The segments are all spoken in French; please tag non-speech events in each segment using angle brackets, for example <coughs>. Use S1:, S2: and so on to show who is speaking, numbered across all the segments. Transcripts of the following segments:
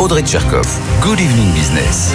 S1: Audrey Tcherkov. Good evening business.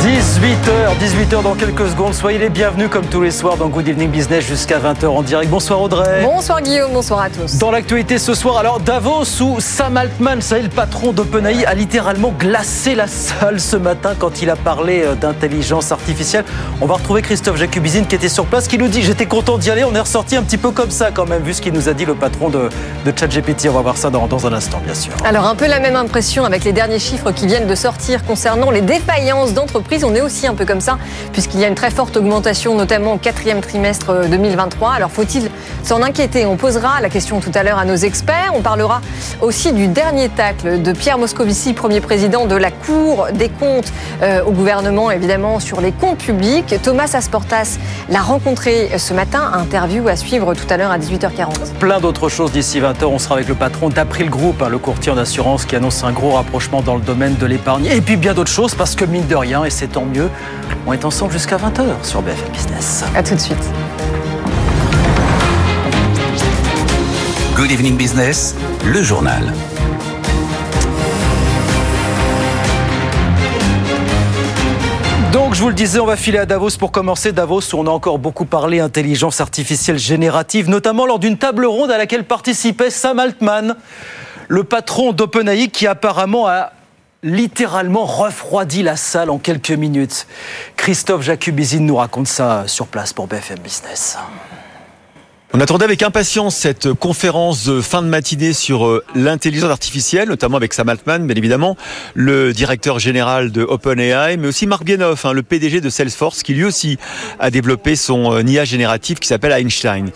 S2: 18h, 18h dans quelques secondes. Soyez les bienvenus comme tous les soirs dans Good Evening Business jusqu'à 20h en direct. Bonsoir Audrey.
S3: Bonsoir Guillaume, bonsoir à tous.
S2: Dans l'actualité ce soir, alors Davos où Sam Altman, ça le patron d'OpenAI, a littéralement glacé la salle ce matin quand il a parlé euh, d'intelligence artificielle. On va retrouver Christophe Jacubizine qui était sur place, qui nous dit j'étais content d'y aller. On est ressorti un petit peu comme ça quand même, vu ce qu'il nous a dit le patron de, de ChatGPT. On va voir ça dans, dans un instant, bien sûr.
S3: Alors un peu la même impression avec les derniers chiffres qui viennent de sortir concernant les défaillances d'entreprises. On est aussi un peu comme ça, puisqu'il y a une très forte augmentation, notamment au quatrième trimestre 2023. Euh, Alors faut-il s'en inquiéter? On posera la question tout à l'heure à nos experts. On parlera aussi du dernier tacle de Pierre Moscovici, premier président de la Cour des comptes euh, au gouvernement, évidemment, sur les comptes publics. Thomas Asportas l'a rencontré ce matin. Interview à suivre tout à l'heure à 18h40.
S2: Plein d'autres choses d'ici 20h. On sera avec le patron d'April Group, hein, le courtier en assurance qui annonce un gros rapprochement dans le domaine de l'épargne. Et puis bien d'autres choses, parce que mine de rien, et c'est tant mieux, on est ensemble jusqu'à 20h sur BFM Business.
S3: À tout de suite.
S1: Good evening business, le journal.
S2: Donc, je vous le disais, on va filer à Davos pour commencer. Davos, où on a encore beaucoup parlé intelligence artificielle générative, notamment lors d'une table ronde à laquelle participait Sam Altman, le patron d'OpenAI, qui apparemment a littéralement refroidi la salle en quelques minutes. Christophe Jacubizine nous raconte ça sur place pour BFM Business.
S4: On attendait avec impatience cette conférence de fin de matinée sur euh, l'intelligence artificielle, notamment avec Sam Altman, bien évidemment, le directeur général de OpenAI, mais aussi Mark Bienoff, hein, le PDG de Salesforce, qui lui aussi a développé son euh, IA génératif qui s'appelle Einstein.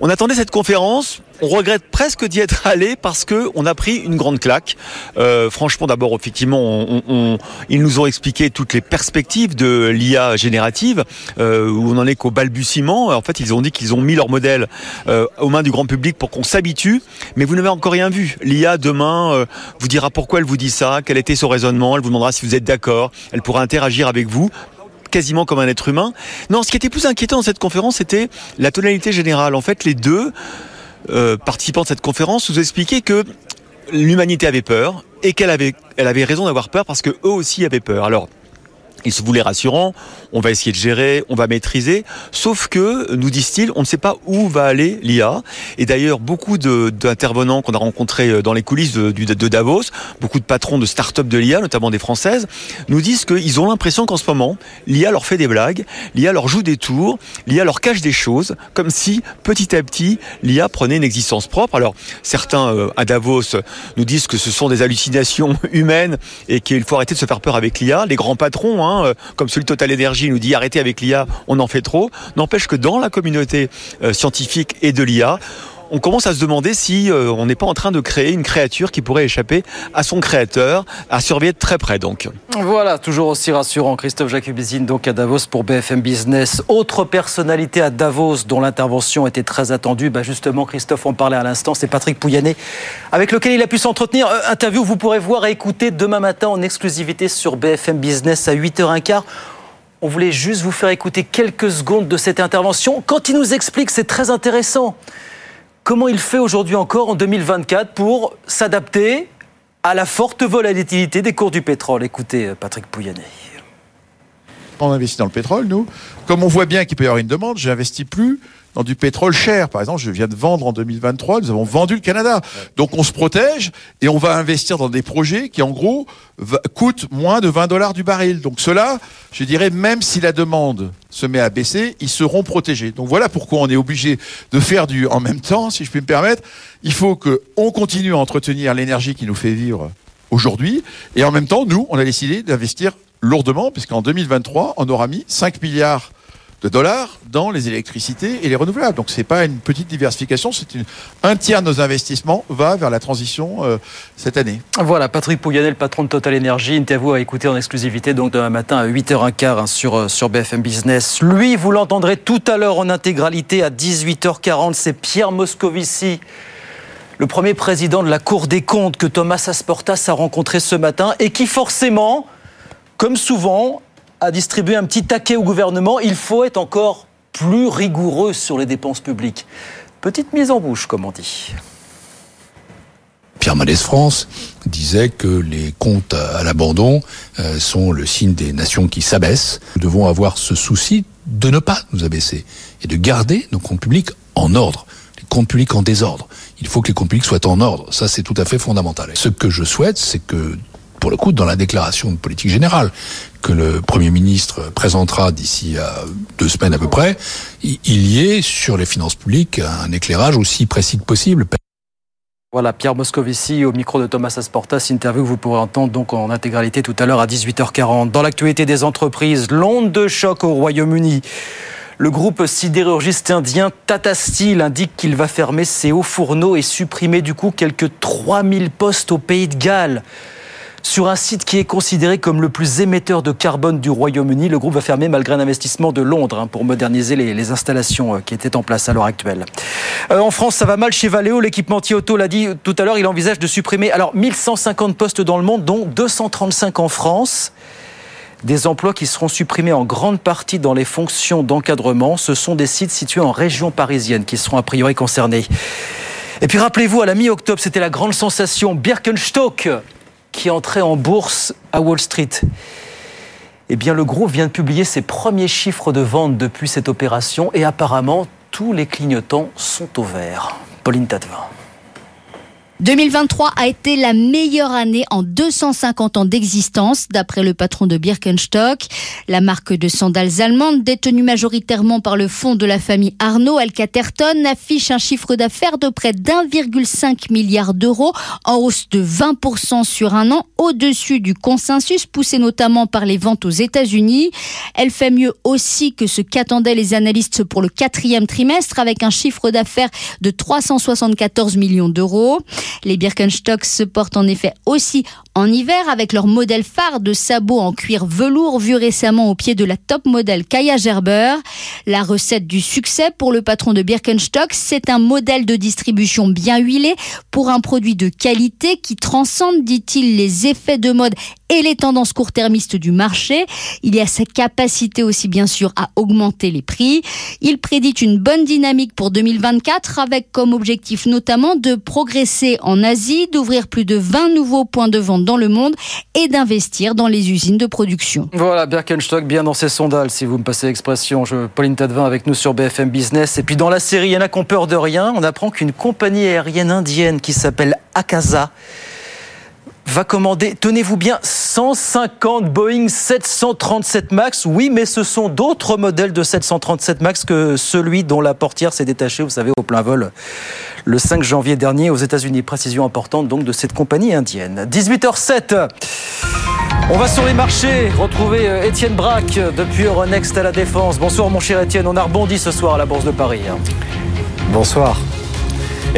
S4: On attendait cette conférence. On regrette presque d'y être allé parce que on a pris une grande claque. Euh, franchement, d'abord, effectivement, on, on, ils nous ont expliqué toutes les perspectives de l'IA générative, euh, où on en est qu'au balbutiement. En fait, ils ont dit qu'ils ont mis leur modèle euh, aux mains du grand public pour qu'on s'habitue, mais vous n'avez encore rien vu. L'IA demain euh, vous dira pourquoi elle vous dit ça, quel était son raisonnement, elle vous demandera si vous êtes d'accord, elle pourra interagir avec vous quasiment comme un être humain. Non, ce qui était plus inquiétant dans cette conférence, c'était la tonalité générale. En fait, les deux euh, participants de cette conférence nous expliquaient que l'humanité avait peur et qu'elle avait, elle avait raison d'avoir peur parce que eux aussi avaient peur. Alors, ils se voulaient rassurants, on va essayer de gérer, on va maîtriser, sauf que, nous disent-ils, on ne sait pas où va aller l'IA. Et d'ailleurs, beaucoup d'intervenants qu'on a rencontrés euh, dans les coulisses de, de, Davos, beaucoup de patrons de start-up de l'IA, notamment des françaises, nous disent qu'ils ont l'impression qu'en ce moment, l'IA leur fait des blagues, l'IA leur joue des tours, l'IA leur cache des choses, comme si, petit à petit, l'IA prenait une existence propre. Alors, certains euh, à Davos nous disent que ce sont des hallucinations <laughs> humaines et qu'il faut arrêter de se faire peur avec l'IA. Les grands patrons, hein, euh, comme celui de Total Energy nous dit arrêtez avec l'IA, on en fait trop. N'empêche que dans la communauté euh, scientifique et de l'IA, on commence à se demander si euh, on n'est pas en train de créer une créature qui pourrait échapper à son créateur, à surveiller de très près donc.
S2: Voilà, toujours aussi rassurant. Christophe Jacubizine donc à Davos pour BFM Business. Autre personnalité à Davos dont l'intervention était très attendue, bah justement Christophe en parlait à l'instant, c'est Patrick Pouyanné, avec lequel il a pu s'entretenir. Euh, interview vous pourrez voir et écouter demain matin en exclusivité sur BFM Business à 8h15. On voulait juste vous faire écouter quelques secondes de cette intervention. Quand il nous explique, c'est très intéressant comment il fait aujourd'hui encore en 2024 pour s'adapter à la forte volatilité des cours du pétrole? Écoutez, Patrick Pouyanné.
S5: On investit dans le pétrole, nous. Comme on voit bien qu'il peut y avoir une demande, j'investis plus dans du pétrole cher. Par exemple, je viens de vendre en 2023, nous avons vendu le Canada. Donc on se protège et on va investir dans des projets qui, en gros, coûtent moins de 20 dollars du baril. Donc cela, je dirais, même si la demande se met à baisser, ils seront protégés. Donc voilà pourquoi on est obligé de faire du en même temps, si je puis me permettre. Il faut qu'on continue à entretenir l'énergie qui nous fait vivre aujourd'hui. Et en même temps, nous, on a décidé d'investir lourdement, puisqu'en 2023, on aura mis 5 milliards de dollars dans les électricités et les renouvelables. Donc c'est pas une petite diversification, c'est un tiers de nos investissements va vers la transition euh, cette année.
S2: Voilà, Patrick Pouyanel, patron de Total Energy, interview à écouter en exclusivité donc demain matin à 8h15 hein, sur, euh, sur BFM Business. Lui, vous l'entendrez tout à l'heure en intégralité à 18h40, c'est Pierre Moscovici le premier président de la Cour des comptes que Thomas Asportas a rencontré ce matin et qui forcément, comme souvent, a distribué un petit taquet au gouvernement. Il faut être encore plus rigoureux sur les dépenses publiques. Petite mise en bouche, comme on dit.
S6: Pierre Mendès France disait que les comptes à l'abandon euh, sont le signe des nations qui s'abaissent. Nous devons avoir ce souci de ne pas nous abaisser et de garder nos comptes publics en ordre. Les comptes publics en désordre. Il faut que les comptes publics soient en ordre. Ça, c'est tout à fait fondamental. Ce que je souhaite, c'est que, pour le coup, dans la déclaration de politique générale que le Premier ministre présentera d'ici à deux semaines à peu près, il y ait sur les finances publiques un éclairage aussi précis que possible.
S2: Voilà, Pierre Moscovici au micro de Thomas Asportas, interview que vous pourrez entendre donc en intégralité tout à l'heure à 18h40. Dans l'actualité des entreprises, l'onde de choc au Royaume-Uni. Le groupe sidérurgiste indien Tata Steel indique qu'il va fermer ses hauts fourneaux et supprimer du coup quelques 3000 postes au pays de Galles. Sur un site qui est considéré comme le plus émetteur de carbone du Royaume-Uni, le groupe va fermer malgré un investissement de Londres hein, pour moderniser les, installations euh, qui étaient en place à l'heure actuelle. Euh, en France, ça va mal chez Valeo. L'équipementier auto l'a dit tout à l'heure, il envisage de supprimer alors 1150 postes dans le monde, dont 235 en France. Des emplois qui seront supprimés en grande partie dans les fonctions d'encadrement. Ce sont des sites situés en région parisienne qui seront a priori concernés. Et puis rappelez-vous, à la mi-octobre, c'était la grande sensation Birkenstock qui entrait en bourse à Wall Street. Eh bien, le groupe vient de publier ses premiers chiffres de vente depuis cette opération et apparemment, tous les clignotants sont au vert. Pauline Tadevin.
S7: 2023 a été la meilleure année en 250 ans d'existence, d'après le patron de Birkenstock. La marque de sandales allemandes, détenue majoritairement par le fonds de la famille Arnaud Alcaterton, affiche un chiffre d'affaires de près d'1,5 milliard d'euros, en hausse de 20% sur un an, au-dessus du consensus poussé notamment par les ventes aux États-Unis. Elle fait mieux aussi que ce qu'attendaient les analystes pour le quatrième trimestre, avec un chiffre d'affaires de 374 millions d'euros. Les Birkenstock se portent en effet aussi en hiver avec leur modèle phare de sabots en cuir velours vu récemment au pied de la top modèle Kaya Gerber. La recette du succès pour le patron de Birkenstock, c'est un modèle de distribution bien huilé pour un produit de qualité qui transcende, dit-il, les effets de mode et les tendances court-termistes du marché. Il y a sa capacité aussi bien sûr à augmenter les prix. Il prédit une bonne dynamique pour 2024 avec comme objectif notamment de progresser en Asie, d'ouvrir plus de 20 nouveaux points de vente dans le monde et d'investir dans les usines de production.
S2: Voilà, Birkenstock bien dans ses sondages, si vous me passez l'expression. Pauline Tadevin avec nous sur BFM Business. Et puis dans la série, il y en a qui ont peur de rien. On apprend qu'une compagnie aérienne indienne qui s'appelle Akasa va commander, tenez-vous bien, 150 Boeing 737 MAX. Oui, mais ce sont d'autres modèles de 737 MAX que celui dont la portière s'est détachée, vous savez, au plein vol le 5 janvier dernier aux États-Unis. Précision importante donc de cette compagnie indienne. 18h07. On va sur les marchés retrouver euh, Étienne Braque depuis Euronext à la Défense. Bonsoir mon cher Étienne, on a rebondi ce soir à la Bourse de Paris.
S8: Bonsoir.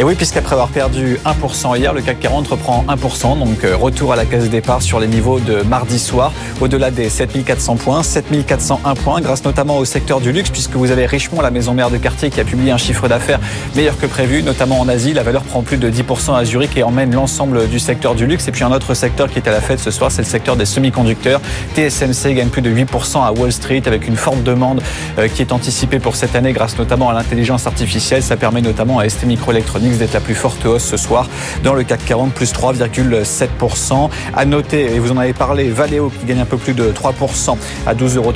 S8: Et oui, puisqu'après avoir perdu 1% hier, le CAC 40 reprend 1%, donc euh, retour à la case départ sur les niveaux de mardi soir, au-delà des 7400 points, 7401 points, grâce notamment au secteur du luxe, puisque vous avez Richemont, la maison mère de quartier, qui a publié un chiffre d'affaires meilleur que prévu, notamment en Asie. La valeur prend plus de 10% à Zurich et emmène l'ensemble du secteur du luxe. Et puis un autre secteur qui est à la fête ce soir, c'est le secteur des semi-conducteurs. TSMC gagne plus de 8% à Wall Street avec une forte demande euh, qui est anticipée pour cette année grâce notamment à l'intelligence artificielle. Ça permet notamment à ST Microelectronics d'être la plus forte hausse ce soir dans le CAC 40, plus 3,7%. À noter, et vous en avez parlé, Valeo qui gagne un peu plus de 3% à 12,36 euros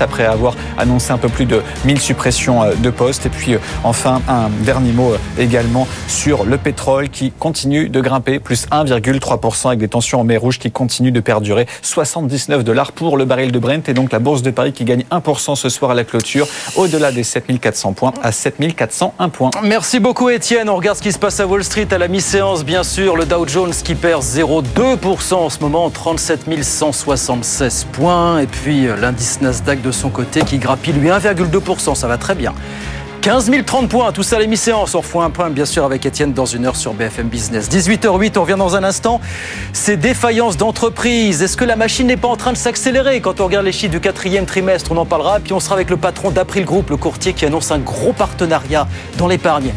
S8: après avoir annoncé un peu plus de 1000 suppressions euh, de postes. Et puis euh, enfin, un dernier mot euh, également sur le pétrole qui continue de grimper, plus 1,3% avec des tensions en mer rouge qui continuent de perdurer. 79 dollars pour le baril de Brent et donc la bourse de Paris qui gagne 1% ce soir à la clôture, au-delà des 7400 points à 7401 points.
S2: Merci beaucoup Étienne. Ce qui se passe à Wall Street à la mi-séance, bien sûr. Le Dow Jones qui perd 0,2% en ce moment, 37 176 points. Et puis euh, l'indice Nasdaq de son côté qui grappille lui 1,2%. Ça va très bien. 15 030 points, tout ça à la mi-séance. On refait un point, bien sûr, avec Étienne dans une heure sur BFM Business. 18h08, on revient dans un instant. Ces défaillances d'entreprise. Est-ce que la machine n'est pas en train de s'accélérer? Quand on regarde les chiffres du quatrième trimestre, on en parlera. Puis on sera avec le patron d'April Group, le courtier qui annonce un gros partenariat dans l'épargne.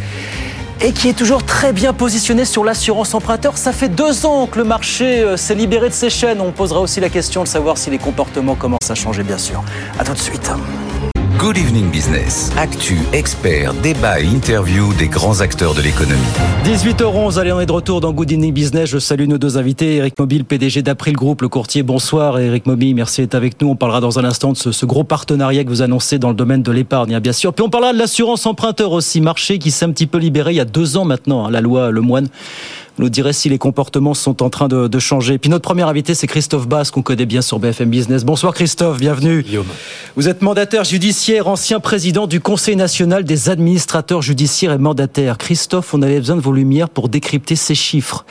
S2: Et qui est toujours très bien positionné sur l'assurance emprunteur. Ça fait deux ans que le marché euh, s'est libéré de ses chaînes. On posera aussi la question de savoir si les comportements commencent à changer, bien sûr. À tout de suite.
S1: Good Evening Business. Actu, expert, débat et interview des grands acteurs de l'économie.
S2: 18h11, allez, on est de retour dans Good Evening Business. Je salue nos deux invités, Eric Mobile, PDG d'April Group, le courtier. Bonsoir, Eric Mobile, merci d'être avec nous. On parlera dans un instant de ce, gros partenariat que vous annoncez dans le domaine de l'épargne, hein, bien sûr. Puis on parlera de l'assurance emprunteur aussi, marché qui s'est un petit peu libéré il y a deux ans maintenant, hein, la loi Le Moine nous direz si les comportements sont en train de, de changer. Puis notre premier invité, c'est Christophe Bass, qu'on connaît bien sur BFM Business. Bonsoir Christophe, bienvenue.
S9: Guillaume.
S2: Vous êtes mandataire judiciaire, ancien président du Conseil national des administrateurs judiciaires et mandataires. Christophe, on avait besoin de vos lumières pour décrypter ces chiffres.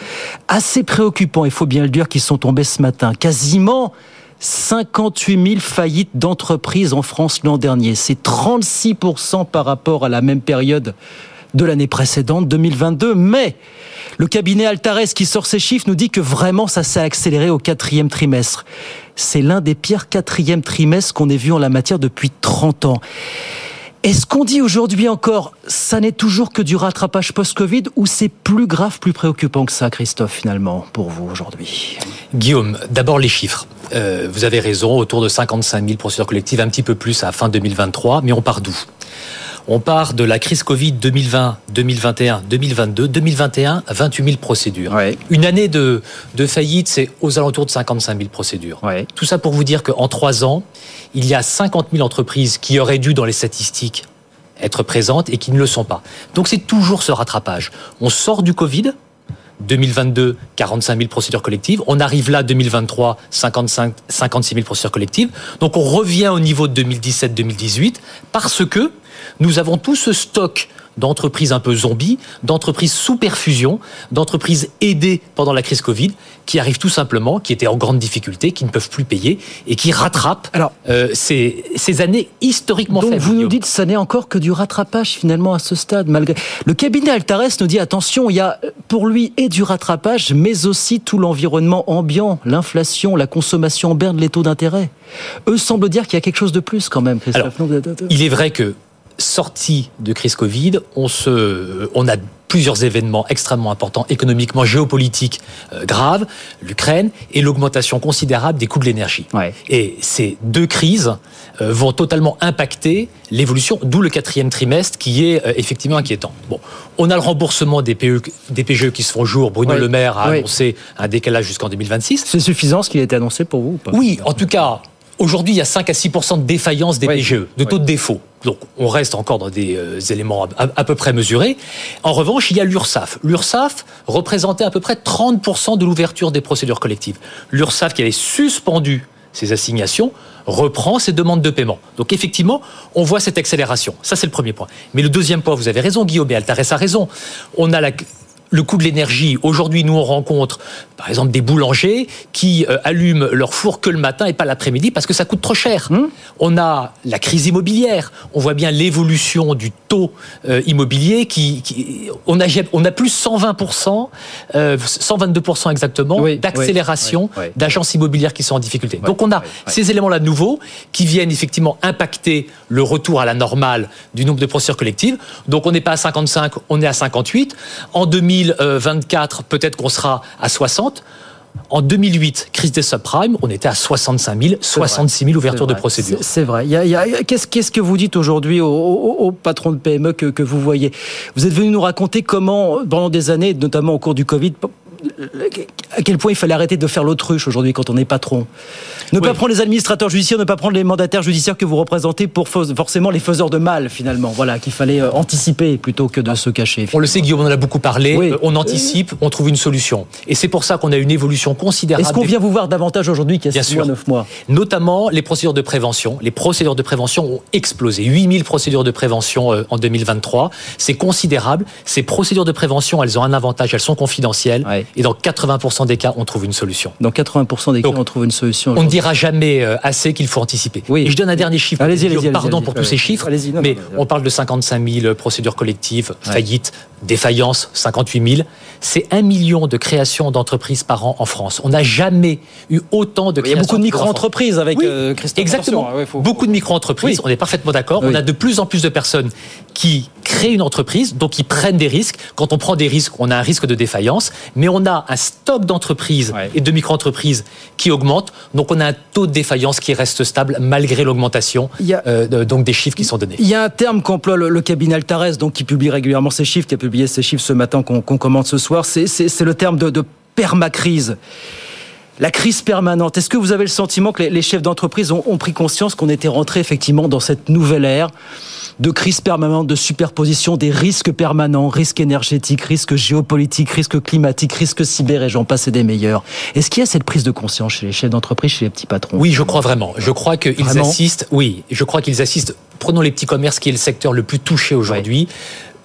S2: Assez préoccupants, il faut bien le dire, qui sont tombés ce matin. Quasiment 58 000 faillites d'entreprises en France l'an dernier. C'est 36% par rapport à la même période de l'année précédente, 2022. Mais le cabinet Altares qui sort ces chiffres nous dit que vraiment ça s'est accéléré au quatrième trimestre. C'est l'un des pires quatrièmes trimestres qu'on ait vu en la matière depuis 30 ans. Est-ce qu'on dit aujourd'hui encore, ça n'est toujours que du rattrapage post-Covid ou c'est plus grave, plus préoccupant que ça, Christophe, finalement, pour vous aujourd'hui?
S10: Guillaume, d'abord les chiffres. Euh, vous avez raison, autour de 55 000 procédures collectives, un petit peu plus à fin 2023, mais on part d'où? On part de la crise Covid 2020, 2021, 2022, 2021, 28 000 procédures.
S2: Ouais.
S10: Une année de, de faillite, c'est aux alentours de 55 000 procédures.
S2: Ouais.
S10: Tout ça pour vous dire qu'en trois ans, il y a 50 000 entreprises qui auraient dû, dans les statistiques, être présentes et qui ne le sont pas. Donc c'est toujours ce rattrapage. On sort du Covid, 2022, 45 000 procédures collectives. On arrive là, 2023, 55, 56 000 procédures collectives. Donc on revient au niveau de 2017-2018 parce que nous avons tout ce stock d'entreprises un peu zombies, d'entreprises sous perfusion, d'entreprises aidées pendant la crise Covid, qui arrivent tout simplement, qui étaient en grande difficulté, qui ne peuvent plus payer et qui rattrapent
S2: Alors,
S10: euh, ces, ces années historiquement
S2: Donc
S10: faibles.
S2: vous nous dites que ça n'est encore que du rattrapage finalement à ce stade malgré le cabinet Altares nous dit attention il y a pour lui et du rattrapage mais aussi tout l'environnement ambiant l'inflation la consommation en berne les taux d'intérêt eux semblent dire qu'il y a quelque chose de plus quand même Christophe
S10: Alors, Il est vrai que sorti de crise Covid, on se, on a plusieurs événements extrêmement importants économiquement, géopolitiques euh, graves, l'Ukraine et l'augmentation considérable des coûts de l'énergie.
S2: Ouais.
S10: Et ces deux crises euh, vont totalement impacter l'évolution, d'où le quatrième trimestre qui est euh, effectivement inquiétant. Bon, on a le remboursement des, PE, des PGE qui se font jour. Bruno
S2: Ouais.
S10: Le Maire a
S2: Ouais.
S10: annoncé un décalage jusqu'en 2026.
S2: c'est suffisant ce qui a été annoncé pour vous ou pas?
S10: Oui, en tout cas, aujourd'hui, il y a 5 à 6% de défaillance des. PGE, de taux de défaut. Donc, on reste encore dans des euh, éléments à, peu près mesurés. En revanche, il y a l'URSSAF. L'URSSAF représentait à peu près 30% de l'ouverture des procédures collectives. L'URSSAF, qui avait suspendu ses assignations, reprend ses demandes de paiement. Donc effectivement, on voit cette accélération. Ça, c'est le premier point. Mais le deuxième point, vous avez raison, Guillaume, et a raison. On a la, le coût de l'énergie. Aujourd'hui, nous, on rencontre, par exemple, des boulangers qui euh, allument leur four que le matin et pas l'après-midi parce que ça coûte trop cher. On a la crise immobilière. On voit bien l'évolution du taux euh, immobilier qui, qui- on a, on a plus 120%, euh, 122% exactement
S2: Oui,
S10: d'accélération
S2: oui, oui, oui.
S10: d'agences immobilières qui sont en difficulté. Donc on a ces éléments-là nouveaux qui viennent effectivement impacter le retour à la normale du nombre de procédures collectives. Donc on n'est pas à 55, on est à 58. En 2024, peut-être qu'on sera à 60. En 2008, crise des subprimes, on était à 65 000, 66 000 ouvertures de procédures.
S2: C'est- vrai. Qu'est-ce que vous dites aujourd'hui aux, aux- aux patrons de PME que, que vous voyez? Vous êtes venu nous raconter comment, pendant des années, notamment au cours du Covid, à quel point il fallait arrêter de faire l'autruche aujourd'hui quand on est patron. Ne pas prendre les administrateurs judiciaires, ne pas prendre les mandataires judiciaires que vous représentez pour forcément les faiseurs de mal, finalement. Voilà, qu'il fallait euh, anticiper plutôt que de se cacher.
S10: On le sait, Guillaume, on en a beaucoup parlé.
S2: Oui.
S10: Euh, On anticipe, on trouve une solution. Et c'est pour ça qu'on a une évolution considérable.
S2: Est-ce qu'on vient vous voir davantage aujourd'hui qu'il y a
S10: Bien
S2: 6 mois,
S10: sûr.
S2: 9 mois?
S10: Notamment les procédures de prévention. Les procédures de prévention ont explosé. 8000 procédures de prévention euh, en 2023. C'est considérable. Ces procédures de prévention, elles ont un avantage, elles sont confidentielles.
S2: Ouais.
S10: Et dans 80% des cas, on trouve une solution.
S2: Dans 80% des cas, on trouve une solution.
S10: On ne dira jamais euh, assez qu'il faut anticiper.
S2: Oui.
S10: Et je donne un dernier chiffre.
S2: Allez-y, allez-y,
S10: Pardon pour tous ces chiffres.
S2: non,
S10: mais
S2: non,
S10: on parle de 55 000 procédures collectives, faillites, défaillances, 58 000. C'est un million de créations d'entreprises par an en France. On n'a jamais eu autant de
S2: Il y a
S10: créations
S2: beaucoup de micro-entreprises avec
S10: Oui,
S2: euh, Christophe.
S10: Exactement.
S2: Attention, ouais, faut-
S10: Beaucoup de micro-entreprises,
S2: Oui.
S10: on est parfaitement d'accord. On a de plus en plus de personnes qui créent une entreprise, donc ils prennent des risques. Quand on prend des risques, on a un risque de défaillance, mais on a un stock d'entreprises et de micro-entreprises qui augmente, donc on a un taux de défaillance qui reste stable malgré l'augmentation euh, donc des chiffres qui sont donnés.
S2: Il y a un terme qu'emploie le, cabinet Altares, donc qui publie régulièrement ces chiffres, qui a publié ces chiffres ce matin qu'on commente ce soir, c'est le terme de, de permacrise la crise permanente. Est-ce que vous avez le sentiment que les chefs d'entreprise ont, ont, pris conscience qu'on était rentré effectivement dans cette nouvelle ère de crise permanente, de superposition des risques permanents, risques énergétiques, risques géopolitiques, risques climatiques, risques cyber et j'en passe des meilleurs. Est-ce qu'il y a cette prise de conscience chez les chefs d'entreprise, chez les petits patrons?
S10: Oui, je crois vraiment. Je crois qu'ils assistent. Oui, je crois qu'ils assistent. Prenons les petits commerces, qui est le secteur le plus touché aujourd'hui.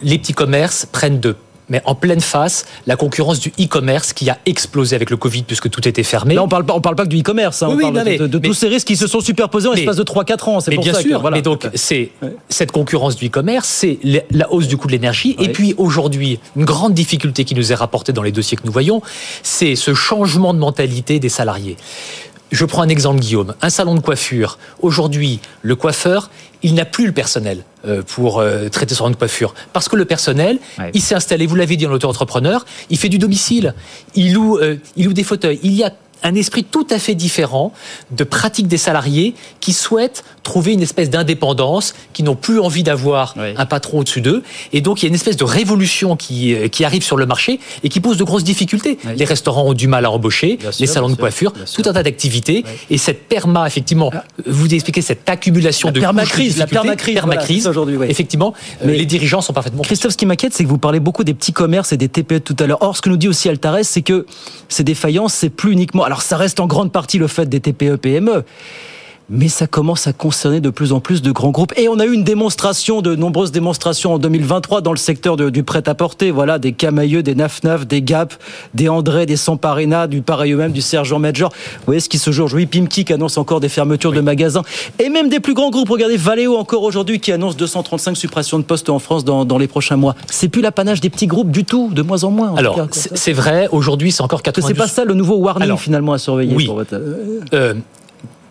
S10: Les petits commerces prennent de mais en pleine face la concurrence du e-commerce qui a explosé avec le Covid puisque tout était fermé.
S2: Là, on parle pas, on parle pas que du e-commerce, hein, on parle de, tous ces risques qui se sont superposés en l'espace de 3-4 ans.
S10: C'est pour bien ça sûr. Mais donc, c'est cette concurrence du e-commerce, c'est la hausse du coût de l'énergie, et puis aujourd'hui, une grande difficulté qui nous est rapportée dans les dossiers que nous voyons, c'est ce changement de mentalité des salariés. Je prends un exemple, Guillaume. Un salon de coiffure. Aujourd'hui, le coiffeur, il n'a plus le personnel euh, pour euh, traiter son salon de coiffure. Parce que le personnel, il s'est installé, vous l'avez dit, en auto-entrepreneur, il fait du domicile, il loue, euh, il loue des fauteuils. Il y a un esprit tout à fait différent de pratique des salariés qui souhaitent trouver une espèce d'indépendance, qui n'ont plus envie d'avoir un patron au-dessus d'eux. Et donc, il y a une espèce de révolution qui, euh, qui arrive sur le marché et qui pose de grosses difficultés. Les restaurants ont du mal à embaucher, les salons de coiffure, tout un tas d'activités. Et cette perma, effectivement, ah. vous expliquez cette accumulation de
S2: permacrise, la permacrise,
S10: permacrise aujourd'hui, effectivement, euh, Mais les dirigeants sont parfaitement.
S2: Christophe, ce qui m'inquiète, c'est que vous parlez beaucoup des petits commerces et des TPE tout à l'heure. Or, ce que nous dit aussi Altares, c'est que ces défaillances, c'est plus uniquement alors ça reste en grande partie le fait des TPE-PME mais ça commence à concerner de plus en plus de grands groupes. Et on a eu une démonstration, de nombreuses démonstrations en 2023 dans le secteur du prêt-à-porter. Voilà, des Camailleux, des Naf-Naf, des Gap, des André, des Samparina, du pareil eux-mêmes, du Sergent Major. Vous voyez ce qui se joue aujourd'hui. Pimki qui annonce encore des fermetures de magasins. Et même des plus grands groupes. Regardez Valeo encore aujourd'hui qui annonce 235 suppressions de postes en France dans, dans les prochains mois. C'est plus l'apanage des petits groupes du tout, de moins en moins.
S10: Alors, c'est vrai, aujourd'hui c'est encore 90...
S2: C'est pas ça le nouveau warning finalement à surveiller
S10: oui. Euh,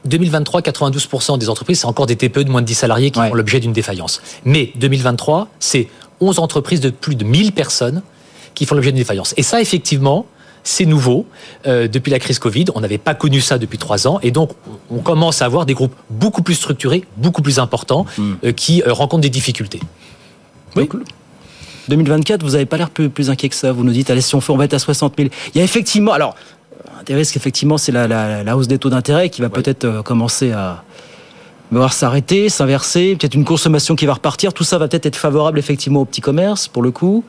S10: 2023, 92% des entreprises, c'est encore des TPE de moins de 10 salariés qui font l'objet d'une défaillance. Mais 2023, c'est 11 entreprises de plus de 1000 personnes qui font l'objet d'une défaillance. Et ça, effectivement, c'est nouveau. Euh, depuis la crise Covid, on n'avait pas connu ça depuis trois ans. Et donc, on commence à avoir des groupes beaucoup plus structurés, beaucoup plus importants, hmm. euh, qui euh, rencontrent des difficultés.
S2: Oui. 2024, vous n'avez pas l'air plus, plus, inquiet que ça. Vous nous dites, allez, si on, fait, on va être à 60 000. Il y a effectivement, alors, des risques, effectivement, c'est la, hausse des taux d'intérêt qui va peut-être euh, commencer à, voir s'arrêter, s'inverser, peut-être une consommation qui va repartir. Tout ça va peut-être être favorable effectivement au petit commerce pour le coup.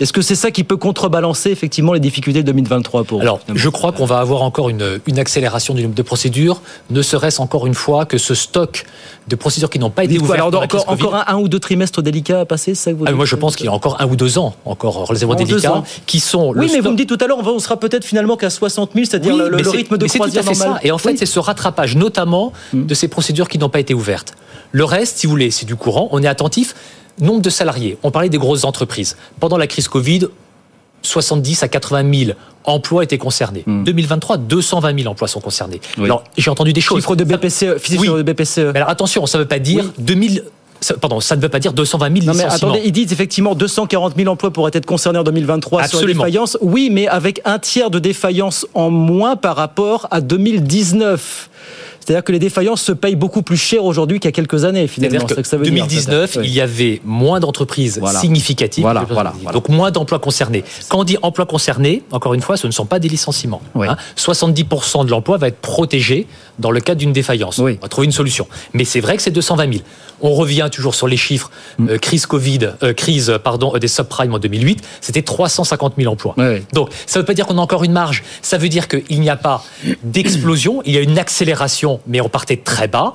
S2: Est-ce que c'est ça qui peut contrebalancer effectivement les difficultés de 2023 pour
S10: Alors, je crois qu'on va avoir encore une, une accélération du nombre de procédures, ne serait-ce encore une fois que ce stock de procédures qui n'ont pas été ouvertes.
S2: Alors, encore, encore un, ou deux trimestres délicats à passer, ça vous
S10: ah, Moi, je pense qu'il y a encore un ou deux ans, encore relativement délicats, qui sont.
S2: Oui, mais vous me dites tout à l'heure, on sera peut-être finalement qu'à 60 000, c'est-à-dire le, rythme de croisière normal.
S10: Et en fait, c'est ce rattrapage, notamment hmm. de ces procédures qui n'ont pas été ouvertes. Le reste, si vous voulez, c'est du courant. On est attentif. Nombre de salariés. On parlait des grosses entreprises. Pendant la crise Covid, 70 à 80 000 emplois étaient concernés. 2023, 220 000 emplois sont concernés. Alors, j'ai entendu des choses.
S2: Chiffre de BPCE.
S10: Oui. de BPCE. Mais alors, attention, ça ne veut pas dire 2000 pardon, ça ne veut pas dire 220 000 non, mais
S2: attendez, ils disent effectivement 240 000 emplois pourraient être concernés en 2023 sur la défaillance. Oui, mais avec un tiers de défaillance en moins par rapport à 2019. C'est-à-dire que les défaillances se payent beaucoup plus cher aujourd'hui qu'il y a quelques années, finalement.
S10: Que ça veut 2019, il y avait moins d'entreprises significatives.
S2: Voilà, voilà,
S10: donc moins d'emplois concernés. Quand on dit emplois concernés, encore une fois, ce ne sont pas des licenciements. 70% hein. de l'emploi va être protégé dans le cadre d'une défaillance. On va trouver une solution. Mais c'est vrai que c'est 220 000. On revient toujours sur les chiffres. Mm. Euh, crise Covid, euh, crise pardon, des subprimes en 2008, c'était 350 000 emplois. Donc ça ne veut pas dire qu'on a encore une marge. Ça veut dire qu'il n'y a pas d'explosion, il y a une accélération mais on partait très bas.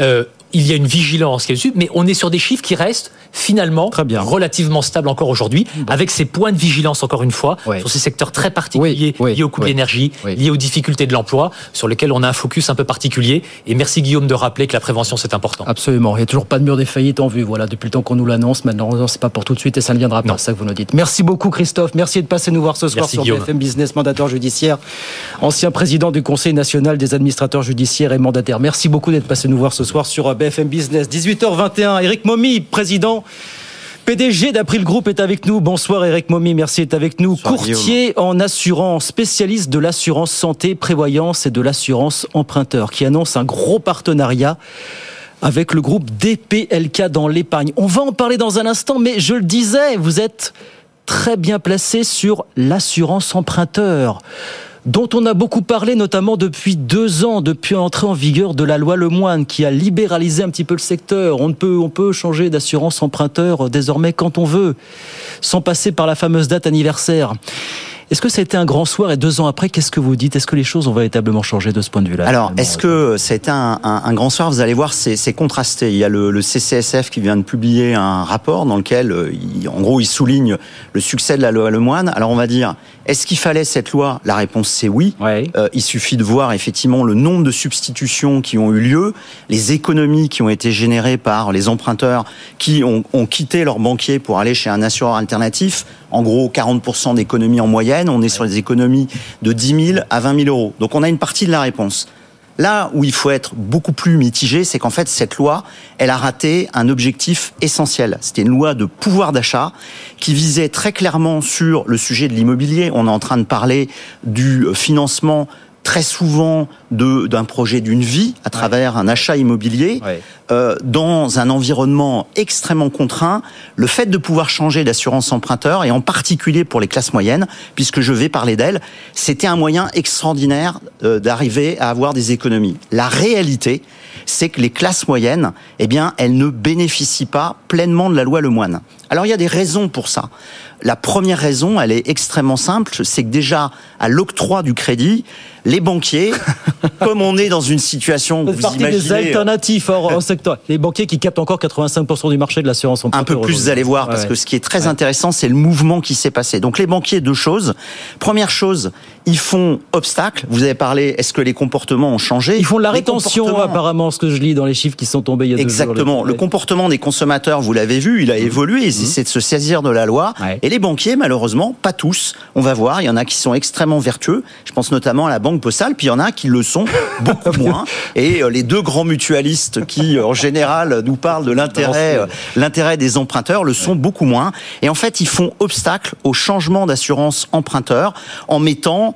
S10: Euh, il y a une vigilance qui est dessus, mais on est sur des chiffres qui restent finalement relativement stables encore aujourd'hui, avec ces points de vigilance encore une fois sur ces secteurs très particuliers liés au coût de l'énergie, liés aux difficultés de l'emploi, sur lesquels on a un focus un peu particulier. Et merci Guillaume de rappeler que la prévention c'est important.
S2: Absolument. Il n'y a toujours pas de mur des faillites en vue. Voilà, depuis le temps qu'on nous l'annonce, maintenant c'est pas pour tout de suite et ça ne viendra pas. ça que vous nous dites. Merci beaucoup Christophe. Merci de passer nous voir ce soir sur BFM Business, mandateur judiciaire, ancien président du Conseil national des administrateurs judiciaires et mandataires. Merci beaucoup d'être passé nous voir ce soir sur BFM Business. 18h21, Eric Momy, président PDG d'April Group est avec nous. Bonsoir Eric Momi, merci d'être avec nous.
S11: Bonsoir,
S2: Courtier en assurance, spécialiste de l'assurance santé, prévoyance et de l'assurance emprunteur, qui annonce un gros partenariat avec le groupe DPLK dans l'épargne. On va en parler dans un instant, mais je le disais, vous êtes très bien placé sur l'assurance emprunteur dont on a beaucoup parlé, notamment depuis deux ans, depuis l'entrée en vigueur de la loi Lemoine, qui a libéralisé un petit peu le secteur. On peut, on peut changer d'assurance emprunteur désormais quand on veut, sans passer par la fameuse date anniversaire. Est-ce que ça a été un grand soir et deux ans après, qu'est-ce que vous dites? Est-ce que les choses ont véritablement changé de ce point de vue-là
S11: Alors, est-ce que été un, un, un, grand soir? Vous allez voir, c'est contrasté. Il y a le, le, CCSF qui vient de publier un rapport dans lequel, il, en gros, il souligne le succès de la loi Lemoine. Alors, on va dire, est-ce qu'il fallait cette loi? La réponse, c'est oui.
S2: Ouais.
S11: Euh, il suffit de voir effectivement le nombre de substitutions qui ont eu lieu, les économies qui ont été générées par les emprunteurs qui ont, ont quitté leur banquier pour aller chez un assureur alternatif. En gros, 40% d'économies en moyenne. On est sur des économies de 10 000 à 20 000 euros. Donc, on a une partie de la réponse. Là où il faut être beaucoup plus mitigé, c'est qu'en fait, cette loi, elle a raté un objectif essentiel. C'était une loi de pouvoir d'achat qui visait très clairement sur le sujet de l'immobilier. On est en train de parler du financement très souvent d'un projet d'une vie à travers ouais. un achat immobilier
S2: ouais.
S11: euh, dans un environnement extrêmement contraint. Le fait de pouvoir changer d'assurance emprunteur et en particulier pour les classes moyennes, puisque je vais parler d'elles, c'était un moyen extraordinaire euh, d'arriver à avoir des économies. La réalité, c'est que les classes moyennes, eh bien, elles ne bénéficient pas pleinement de la loi Lemoine. Alors il y a des raisons pour ça. La première raison, elle est extrêmement simple, c'est que déjà à l'octroi du crédit, les banquiers, <laughs> comme on est dans une situation,
S2: vous,
S11: vous
S2: partie
S11: imaginez,
S2: des alternatifs hors, hors, secteur, les banquiers qui captent encore 85% du marché de l'assurance
S11: un peu plus, vous allez voir, parce
S2: ouais.
S11: que ce qui est très
S2: ouais.
S11: intéressant, c'est le mouvement qui s'est passé. Donc les banquiers, deux choses. Première chose, ils font obstacle. Vous avez parlé, est-ce que les comportements ont changé
S2: Ils font de la rétention, apparemment, ce que je lis dans les chiffres qui sont tombés il y a
S11: Exactement.
S2: jours.
S11: Le comportement des consommateurs, vous l'avez vu, il a mmh. évolué. Ils mmh. essaient de se saisir de la loi.
S2: Ouais.
S11: Et les banquiers, malheureusement, pas tous. On va voir. Il y en a qui sont extrêmement vertueux. Je pense notamment à la Banque Postale. Puis il y en a qui le sont <laughs> beaucoup moins. Et euh, les deux grands mutualistes qui, en général, nous parlent de l'intérêt, euh, l'intérêt des emprunteurs, le sont ouais. beaucoup moins. Et en fait, ils font obstacle au changement d'assurance emprunteur en mettant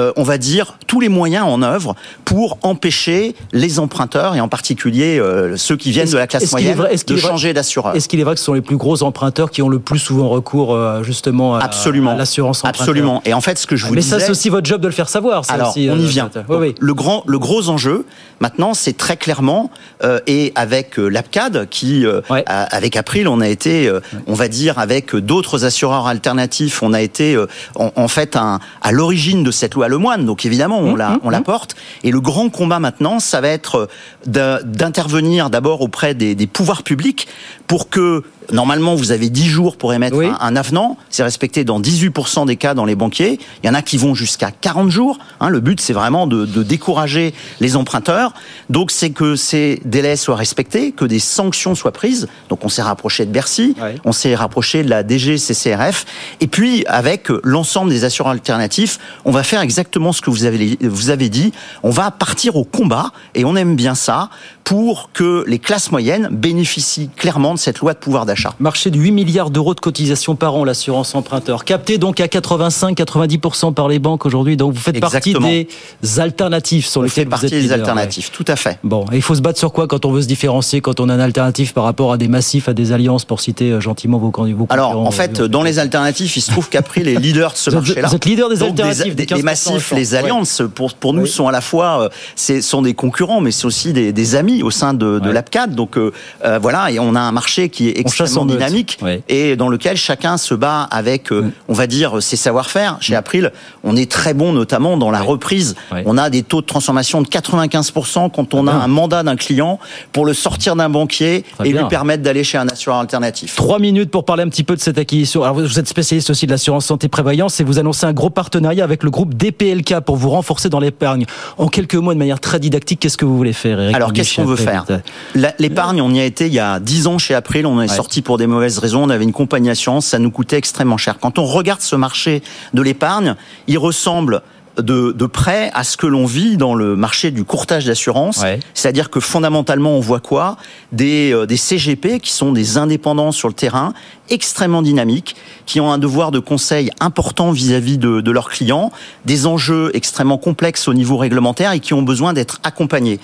S11: euh, on va dire, tous les moyens en œuvre pour empêcher les emprunteurs, et en particulier euh, ceux qui viennent de la classe moyenne, vrai, de changer d'assureur.
S2: Est-ce qu'il est vrai que ce sont les plus gros emprunteurs qui ont le plus souvent recours euh, justement à,
S11: Absolument.
S2: à l'assurance
S11: Absolument. Et en fait, ce que je vous
S2: Mais
S11: disais...
S2: ça, c'est aussi votre job de le faire savoir. Ça
S11: Alors,
S2: aussi,
S11: on y vient.
S2: oui, oui.
S11: Le, grand, le gros enjeu, maintenant, c'est très clairement, et avec l'APCAD, qui,
S2: ouais.
S11: a, avec April, on a été, on va dire, avec d'autres assureurs alternatifs, on a été, en, en fait, un, à l'origine de cette loi Lemoine. Donc, évidemment, on, la, on la porte. Et le grand combat maintenant, ça va être d'intervenir d'abord auprès des, des, pouvoirs publics pour que, normalement, vous avez 10 jours pour émettre
S2: oui.
S11: un, un, avenant. C'est respecté dans 18% des cas dans les banquiers. Il y en a qui vont jusqu'à 40 jours. Hein, le but, c'est vraiment de, de, décourager les emprunteurs. Donc, c'est que ces délais soient respectés, que des sanctions soient prises. Donc, on s'est rapproché de Bercy,
S2: oui.
S11: on s'est rapproché de la DGCCRF. Et puis, avec l'ensemble des assureurs alternatifs, on va faire exactement ce que vous avez, vous avez dit. On va partir au combat, et on aime bien ça, pour que les classes moyennes bénéficient clairement de cette loi de pouvoir d'achat.
S2: Marché de 8 milliards d'euros de cotisations par an, l'assurance emprunteur. Capté donc à 85-90% par les banques aujourd'hui. Donc vous faites
S11: Exactement.
S2: partie des alternatives sur
S11: on
S2: lesquelles
S11: fait partie
S2: vous êtes
S11: des
S2: leader,
S11: alternatives,
S2: ouais.
S11: tout à fait.
S2: Bon, et il faut se battre sur quoi quand on veut se différencier, quand on a un alternatif par rapport à des massifs, à des alliances, pour citer euh, gentiment vos candidats.
S11: Alors, en fait, dans les alternatives, il se trouve qu'April est leader de ce marché-là.
S2: Vous êtes leader des alternatives.
S11: Des, des, les massifs, les alliances, ouais. pour, pour nous, oui. sont à la fois, euh, sont des concurrents, mais c'est aussi des, des, amis au sein de, de ouais. l'APCAD. Donc, euh, voilà, et on a un marché qui est extrêmement dynamique
S2: ouais.
S11: et dans lequel chacun se bat avec, euh, on va dire, ses savoir-faire. Chez April, on est très bon, notamment dans la reprise. On a des taux de transformation de 95% quand on a un mandat d'un client pour le sortir d'un banquier
S2: Très
S11: et
S2: bien.
S11: lui permettre d'aller chez un assureur alternatif.
S2: Trois minutes pour parler un petit peu de cette acquisition. Alors vous êtes spécialiste aussi de l'assurance santé prévoyance et vous annoncez un gros partenariat avec le groupe DPLK pour vous renforcer dans l'épargne. En quelques mots, de manière très didactique, qu'est-ce que vous voulez faire, Eric
S11: Alors qu'est-ce qu'on veut faire? L'épargne, on y a été il y a dix ans chez April. On est ouais. sorti pour des mauvaises raisons. On avait une compagnie assurance, ça nous coûtait extrêmement cher. Quand on regarde ce marché de l'épargne, il ressemble de, de près à ce que l'on vit dans le marché du courtage d'assurance. C'est-à-dire que fondamentalement, on voit quoi? Des, euh, des CGP qui sont des indépendants sur le terrain, extrêmement dynamiques, qui ont un devoir de conseil important vis-à-vis de, de leurs clients, des enjeux extrêmement complexes au niveau réglementaire et qui ont besoin d'être accompagnés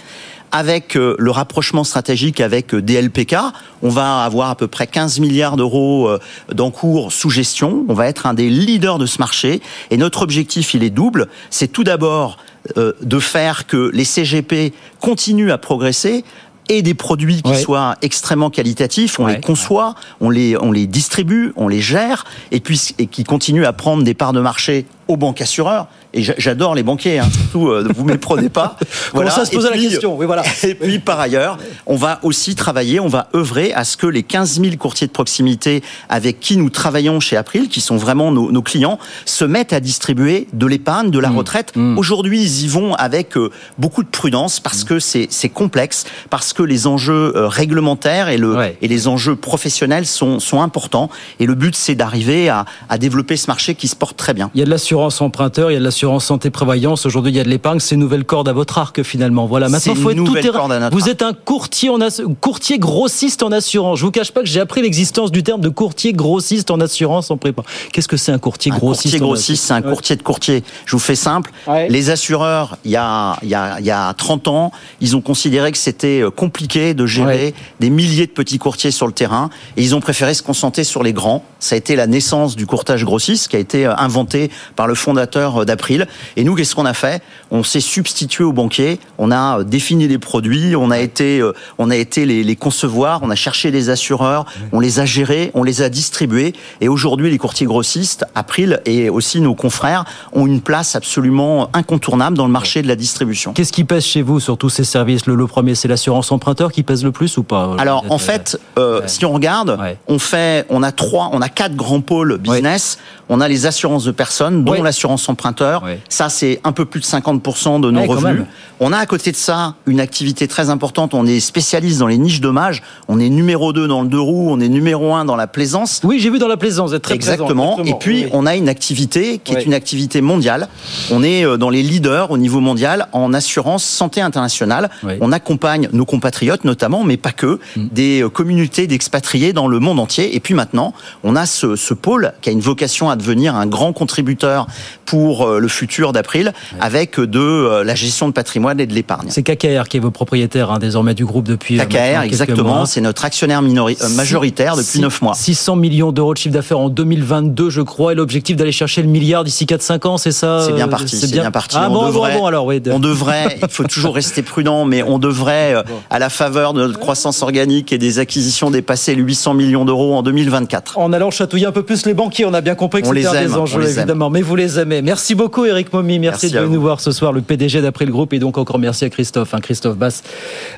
S11: avec euh, le rapprochement stratégique avec euh, DLPK, on va avoir à peu près 15 milliards d'euros euh, d'encours sous gestion. On va être un des leaders de ce marché. Et notre objectif, il est double. C'est tout d'abord de faire que les CGP continuent à progresser et des produits qui soient extrêmement qualitatifs, on les conçoit, on les on les distribue, on les gère et puis et qui continuent à prendre des parts de marché aux banques assureurs. Et j'adore les banquiers, hein, surtout, euh, vous méprenez pas. <laughs>
S2: voilà. ça se poser la question. Oui, voilà.
S11: Et puis, par ailleurs, on va aussi travailler, on va œuvrer à ce que les 15 000 courtiers de proximité avec qui nous travaillons chez April, qui sont vraiment nos, nos clients, se mettent à distribuer de l'épargne, de la mmh. retraite. Mmh. Aujourd'hui, ils y vont avec euh, beaucoup de prudence parce mmh. que c'est complexe, parce que les enjeux euh, réglementaires et, le, et les enjeux professionnels sont, sont importants. Et le but, c'est d'arriver à, à développer ce marché qui se porte très bien.
S2: Il y a de l'assurance emprunteur, il y a de l'assurance santé prévoyance, aujourd'hui il y a de l'épargne, c'est une nouvelle corde à votre arc finalement. Voilà, maintenant faut être tout terrain. Vous êtes un courtier en courtier grossiste en assurance. Je vous cache pas que j'ai appris l'existence du terme de courtier grossiste en assurance en prépa. Qu'est-ce que c'est un courtier grossiste
S11: Courtier grossiste, c'est un courtier de courtier. Je vous fais simple. Les assureurs, il y a il y a il y a 30 ans, ils ont considéré que c'était euh, compliqué de gérer des milliers de petits courtiers sur le terrain et ils ont préféré se concentrer sur les grands. Ça a été la naissance du courtage grossiste qui a été euh, inventé par le fondateur euh, d'April. Et nous, qu'est-ce qu'on a fait? On s'est substitué aux banquiers, on a euh, défini des produits, on a été, euh, on a été les, les concevoir, on a cherché des assureurs, on les a gérés, on les a distribués. Et aujourd'hui, les courtiers grossistes, April et aussi nos confrères, ont une place absolument incontournable dans le marché de la distribution.
S2: Qu'est-ce qui pèse chez vous sur tous ces services? Le, premier, c'est l'assurance emprunteur qui pèse le plus ou pas?
S11: Alors, en fait, si on regarde, on fait, on a trois, on a quatre grands pôles business. On a les assurances de personnes, dont l'assurance emprunteur. Ça, c'est un peu plus de 50% de nos revenus. On a à côté de ça une activité très importante. On est spécialiste dans les niches dommages. On est numéro 2 dans le deux roues. On est numéro 1 dans la plaisance.
S2: Oui, j'ai vu dans la plaisance. Vous êtes très
S11: Exactement. Et puis, on a une activité qui est une activité mondiale. On est euh, dans les leaders au niveau mondial en assurance santé internationale. On accompagne nos compatriotes notamment, mais pas que, mm. des euh, communautés d'expatriés dans le monde entier. Et puis maintenant, on a ce, ce pôle qui a une vocation à devenir un grand contributeur pour euh, le futur d'April avec de euh, la gestion de patrimoine et de l'épargne.
S2: C'est KKR qui est vos propriétaires hein, désormais du groupe depuis
S11: euh, KKR, exactement. C'est notre actionnaire majoritaire depuis 9 mois.
S2: 600 millions d'euros de chiffre d'affaires en 2022, je crois, et l'objectif d'aller chercher le milliard d'ici 4-5 ans, c'est ça
S11: C'est bien parti. C'est bien... parti.
S2: Ah, on devrait, bon, alors, oui.
S11: On devrait, <laughs> il faut toujours rester prudent, mais on devrait, à la faveur de notre croissance organique et des acquisitions, dépasser les 800 millions d'euros en 2024.
S2: En allant chatouiller un peu plus les banquiers, on a bien compris que c'était un des enjeux, évidemment. Mais vous les aimez. Merci beaucoup, Eric Momi. Merci, de nous voir ce soir, le PDG d'après le groupe. Et donc encore merci à Christophe, hein, Christophe Bass,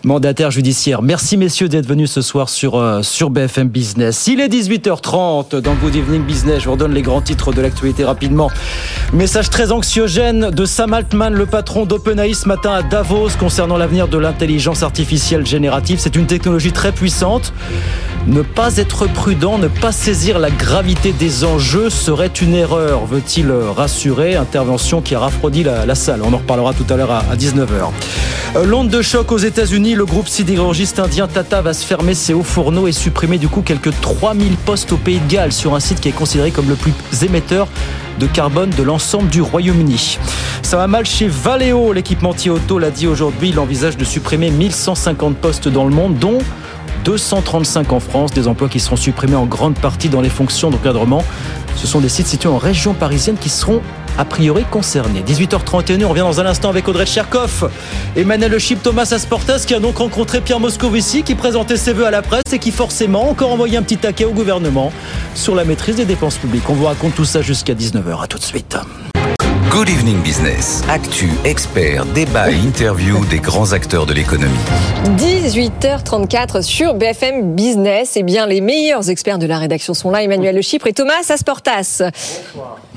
S2: mandataire judiciaire. Merci, messieurs, d'être venus ce soir sur, euh, sur BFM Business. Il est 18h30 dans Good Evening Business. Je vous redonne les grands titres de l'actualité rapidement. Message très anxiogène de Sam Altman, le patron d'OpenAI ce matin à Davos concernant l'avenir de l'intelligence artificielle générative. C'est une technologie très puissante. Ne pas être prudent, ne pas saisir la gravité des enjeux serait une erreur, veut-il rassurer. Intervention qui a rafraudi la, salle. On en reparlera tout à l'heure à, 19h. Euh, l'onde de choc aux États-Unis, le groupe sidérurgiste indien Tata va se fermer ses hauts fourneaux et supprimer du coup quelques 3000 postes au Pays de Galles sur un site qui est considéré comme le plus émetteur de carbone de l'ensemble du Royaume-Uni. Ça va mal chez Valeo, l'équipementier auto l'a dit aujourd'hui, il envisage de supprimer 1150 postes dans le monde, dont 235 en France, des emplois qui seront supprimés en grande partie dans les fonctions d'encadrement. Ce sont des sites situés en région parisienne qui seront a priori concernés. 18h31, on revient dans un instant avec Audrey Tcherkov. Emmanuel Le Thomas Asportas qui a donc rencontré Pierre Moscovici qui présentait ses vœux à la presse et qui forcément encore envoyé un petit taquet au gouvernement sur la maîtrise des dépenses publiques. On vous raconte tout ça jusqu'à 19h. À tout de suite.
S1: Good Evening Business. Actu, expert, débat et interview des grands acteurs de l'économie.
S3: 18h34 sur BFM Business. Eh bien, les meilleurs experts de la rédaction sont là. Emmanuel Le et Thomas Asportas.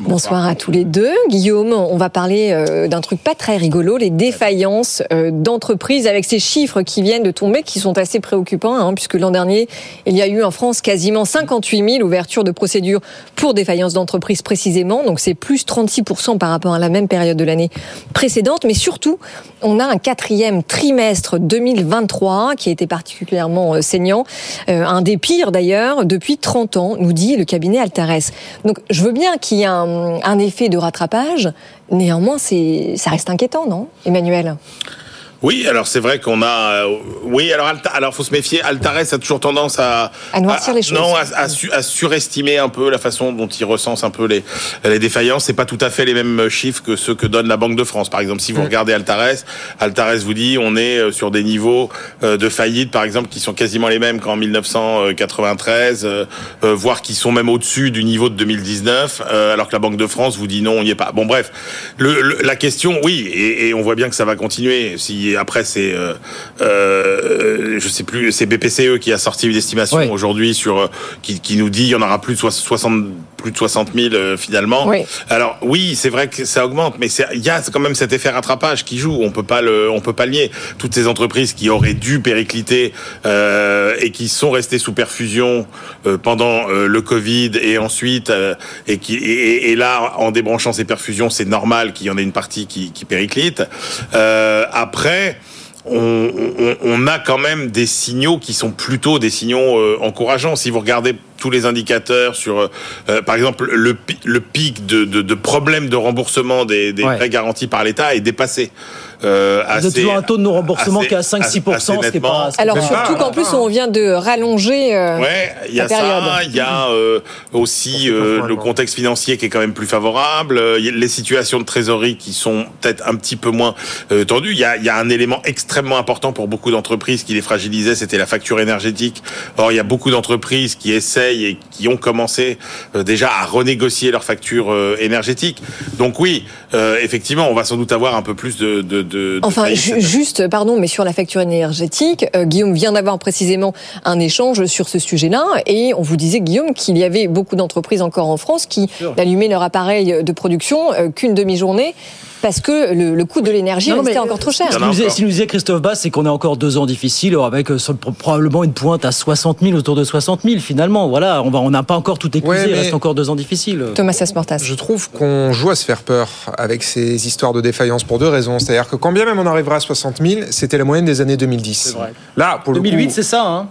S3: Bonsoir à tous les deux. Guillaume, on va parler euh, d'un truc pas très rigolo, les défaillances euh, d'entreprises avec ces chiffres qui viennent de tomber, qui sont assez préoccupants, hein, puisque l'an dernier, il y a eu en France quasiment 58 000 ouvertures de procédures pour défaillance d'entreprises précisément. Donc c'est plus 36% par rapport à la même période de l'année précédente. Mais surtout, on a un quatrième trimestre 2023 qui a été particulièrement euh, saignant, un des pires d'ailleurs depuis 30 ans, nous dit le cabinet Altares. Donc je veux bien qu'il y ait un un, effet de rattrapage. Néanmoins, ça reste inquiétant, non, Emmanuel?
S12: Oui, alors c'est vrai qu'on a. Euh, oui, alors alors faut se méfier. Altares a toujours tendance à
S3: à noircir les choses.
S12: Non, à, surestimer un peu la façon dont il recense un peu les les défaillances. C'est pas tout à fait les mêmes chiffres que ceux que donne la Banque de France. Par exemple, si vous mm. regardez Altares, Altares vous dit on est euh, sur des niveaux euh, de faillite, par exemple, qui sont quasiment les mêmes qu'en 1993, voire qui sont même au-dessus du niveau de 2019, alors que la Banque de France vous dit non, on n'y est pas. Bon, bref, le, la question, oui, et, et, on voit bien que ça va continuer. Si après c'est euh, euh, je sais plus c'est BPCE qui a sorti une estimation aujourd'hui sur euh, qui, qui, nous dit il y en aura plus de 60 plus de 60 000 euh, finalement. Oui. Alors oui, c'est vrai que ça augmente, mais il y a quand même cet effet rattrapage qui joue. On peut pas le, on peut pas le nier. Toutes ces entreprises qui auraient dû péricliter euh, et qui sont restées sous perfusion euh, pendant le Covid et ensuite et qui et, et, là en débranchant ces perfusions, c'est normal qu'il y en ait une partie qui, qui périclite. après on, on, a quand même des signaux qui sont plutôt des signaux encourageants. Si vous regardez tous les indicateurs sur, euh, euh, par exemple, le, le pic de, de, de, problèmes de remboursement des, des prêts garantis par l'État est dépassé.
S2: Euh, Vous avez toujours un taux de non-remboursement qui est à 5-6%, ce qui est pas.
S3: Alors surtout qu'en plus on vient de rallonger. Euh,
S12: ouais, il y a ça, il y a euh, aussi euh, le contexte financier qui est quand même plus favorable, les situations de trésorerie qui sont peut-être un petit peu moins tendues. Il y a, il y a un élément extrêmement important pour beaucoup d'entreprises qui les fragilisait, c'était la facture énergétique. Or, il y a beaucoup d'entreprises qui essayent et qui ont commencé déjà à renégocier leur facture énergétique. Donc oui, effectivement, on va sans doute avoir un peu plus de, de
S3: enfin, juste, pardon, mais sur la facture énergétique, euh, Guillaume vient d'avoir précisément un échange sur ce sujet-là, et on vous disait, Guillaume, qu'il y avait beaucoup d'entreprises encore en France qui allumaient leur appareil de production euh, qu'une demi-journée parce que le, coût de l'énergie restait encore trop cher.
S2: Ce nous, disait, Christophe Bass, c'est qu'on a encore deux ans difficiles, avec euh, probablement une pointe à 60 000, autour de 60 000 finalement. Voilà, on n'a pas encore tout épuisé, il reste encore deux ans difficiles.
S3: Thomas Asportas.
S13: Je trouve qu'on joue à se faire peur avec ces histoires de défaillance pour deux raisons. C'est-à-dire que quand bien même on arrivera à 60 000, c'était la moyenne des années 2010.
S2: Vrai. Là, pour 2008, c'est ça, hein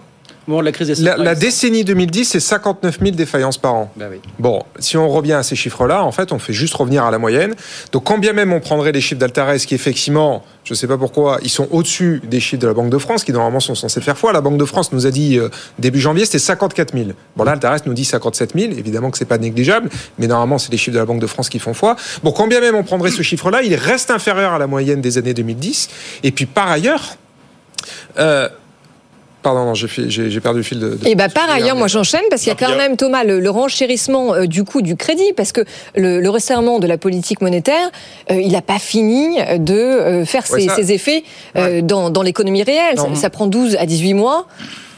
S13: la, crise la, décennie 2010, c'est 59 000 défaillances par an.
S2: Bah oui.
S13: Bon, si on revient à ces chiffres-là, en fait, on fait juste revenir à la moyenne. Donc, quand bien même on prendrait les chiffres d'Altares, qui effectivement, je ne sais pas pourquoi, ils sont au-dessus des chiffres de la Banque de France, qui normalement sont censés faire foi. La Banque de France nous a dit euh, début janvier, c'était 54 000. Bon, là, Altares nous dit 57 000. Évidemment que c'est pas négligeable, mais normalement, c'est les chiffres de la Banque de France qui font foi. Bon, quand bien même on prendrait ce chiffre-là, il reste inférieur à la moyenne des années 2010. Et puis, par ailleurs, euh, Pardon, non, j'ai perdu le fil de.
S3: et bah, par ailleurs, moi j'enchaîne parce qu'il y a quand même Thomas le, renchérissement euh, du coût du crédit parce que le, resserrement de la politique monétaire, euh, il n'a pas fini de euh, faire ses, effets dans, dans l'économie réelle. Ça, prend 12 à 18 mois.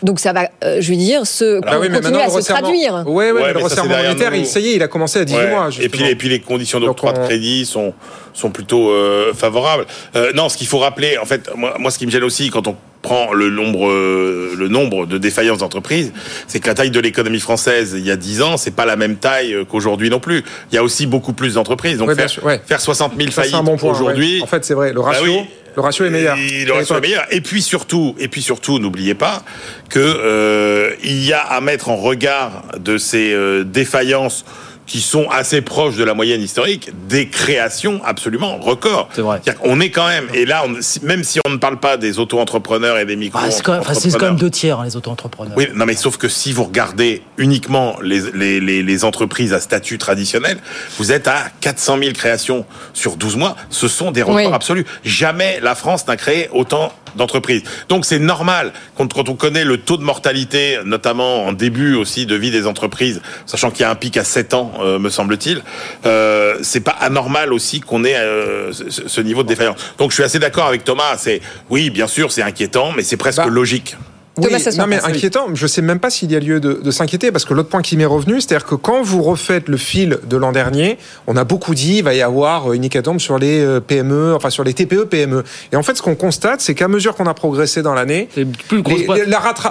S3: Donc ça va, je veux dire, se, ah continuer à se traduire.
S13: Oui, oui, le resserrement monétaire, ça y est, il a commencé à 18 mois.
S12: Et puis, et puis les conditions d'octroi de crédit sont, sont plutôt favorables. non, ce qu'il faut rappeler, en fait, moi, moi, ce qui me gêne aussi quand on prend le nombre, euh, le nombre de défaillances d'entreprises, c'est que la taille de l'économie française il y a 10 ans, c'est pas la même taille euh, qu'aujourd'hui non plus. Il y a aussi beaucoup plus d'entreprises. Donc faire, faire, 60 000 faillites aujourd'hui.
S13: En fait, c'est vrai. Le bah ratio. Le ratio est meilleur.
S12: Et, le ratio est meilleur. Et puis surtout, et puis surtout, n'oubliez pas que euh, il y a à mettre en regard de ces euh, défaillances qui sont assez proches de la moyenne historique, des créations absolument records.
S2: C'est vrai.
S12: On est quand même, et là, même si on ne parle pas des auto-entrepreneurs et des micro
S2: ah, c'est, quand même, deux tiers, hein, les auto-entrepreneurs.
S12: Oui, non, mais sauf que si vous regardez uniquement les, les, les, les, entreprises à statut traditionnel, vous êtes à 400 000 créations sur 12 mois. Ce sont des records absolus. Jamais la France n'a créé autant d'entreprises. Donc c'est normal quand, quand on connaît le taux de mortalité, notamment en début aussi de vie des entreprises, sachant qu'il y a un pic à 7 ans euh, me semble-t-il. Euh, c'est pas anormal aussi qu'on ait euh, ce, niveau de défaillance. Donc je suis assez d'accord avec Thomas. C'est oui, bien sûr, c'est inquiétant, mais c'est presque bah, logique.
S13: Oui,
S3: Thomas
S13: non mais inquiétant, je sais même pas s'il y a lieu de, de s'inquiéter parce que l'autre point qui m'est revenu, c'est-à-dire que quand vous refaites le fil de l'an dernier, on a beaucoup dit il va y avoir euh, une hécatombe sur les euh, PME, enfin sur les TPE PME. Et en fait, ce qu'on constate, c'est qu'à mesure qu'on a progressé dans l'année,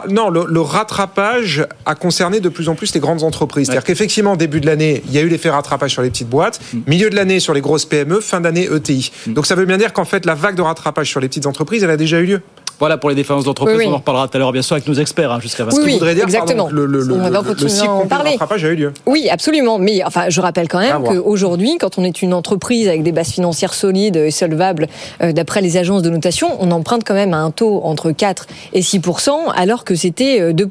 S13: non, le, le rattrapage a concerné de plus en plus les grandes entreprises. C'est-à-dire qu'effectivement, début de l'année, il y a eu l'effet rattrapage sur les petites boîtes, milieu de l'année sur les grosses PME, fin d'année ETI. Donc ça veut bien dire qu'en fait, la vague de rattrapage sur les petites entreprises, elle a déjà eu lieu.
S2: Voilà pour les défaillances d'entreprise.
S3: Oui, oui.
S2: On en reparlera tout à l'heure, bien sûr, avec nos experts, hein, jusqu'à 20
S3: Oui, oui,
S13: voudrait dire,
S3: exactement.
S13: pardon, le- le- le-
S3: On va
S13: le- cycle
S3: à en
S13: complet de rattrapage a eu lieu.
S3: Oui, absolument. Mais enfin, je rappelle quand même qu'aujourd'hui, quand on est une entreprise avec des bases financières solides et solvables, euh, d'après les agences de notation, on emprunte quand même à un taux entre 4 et 6 alors que c'était euh, 2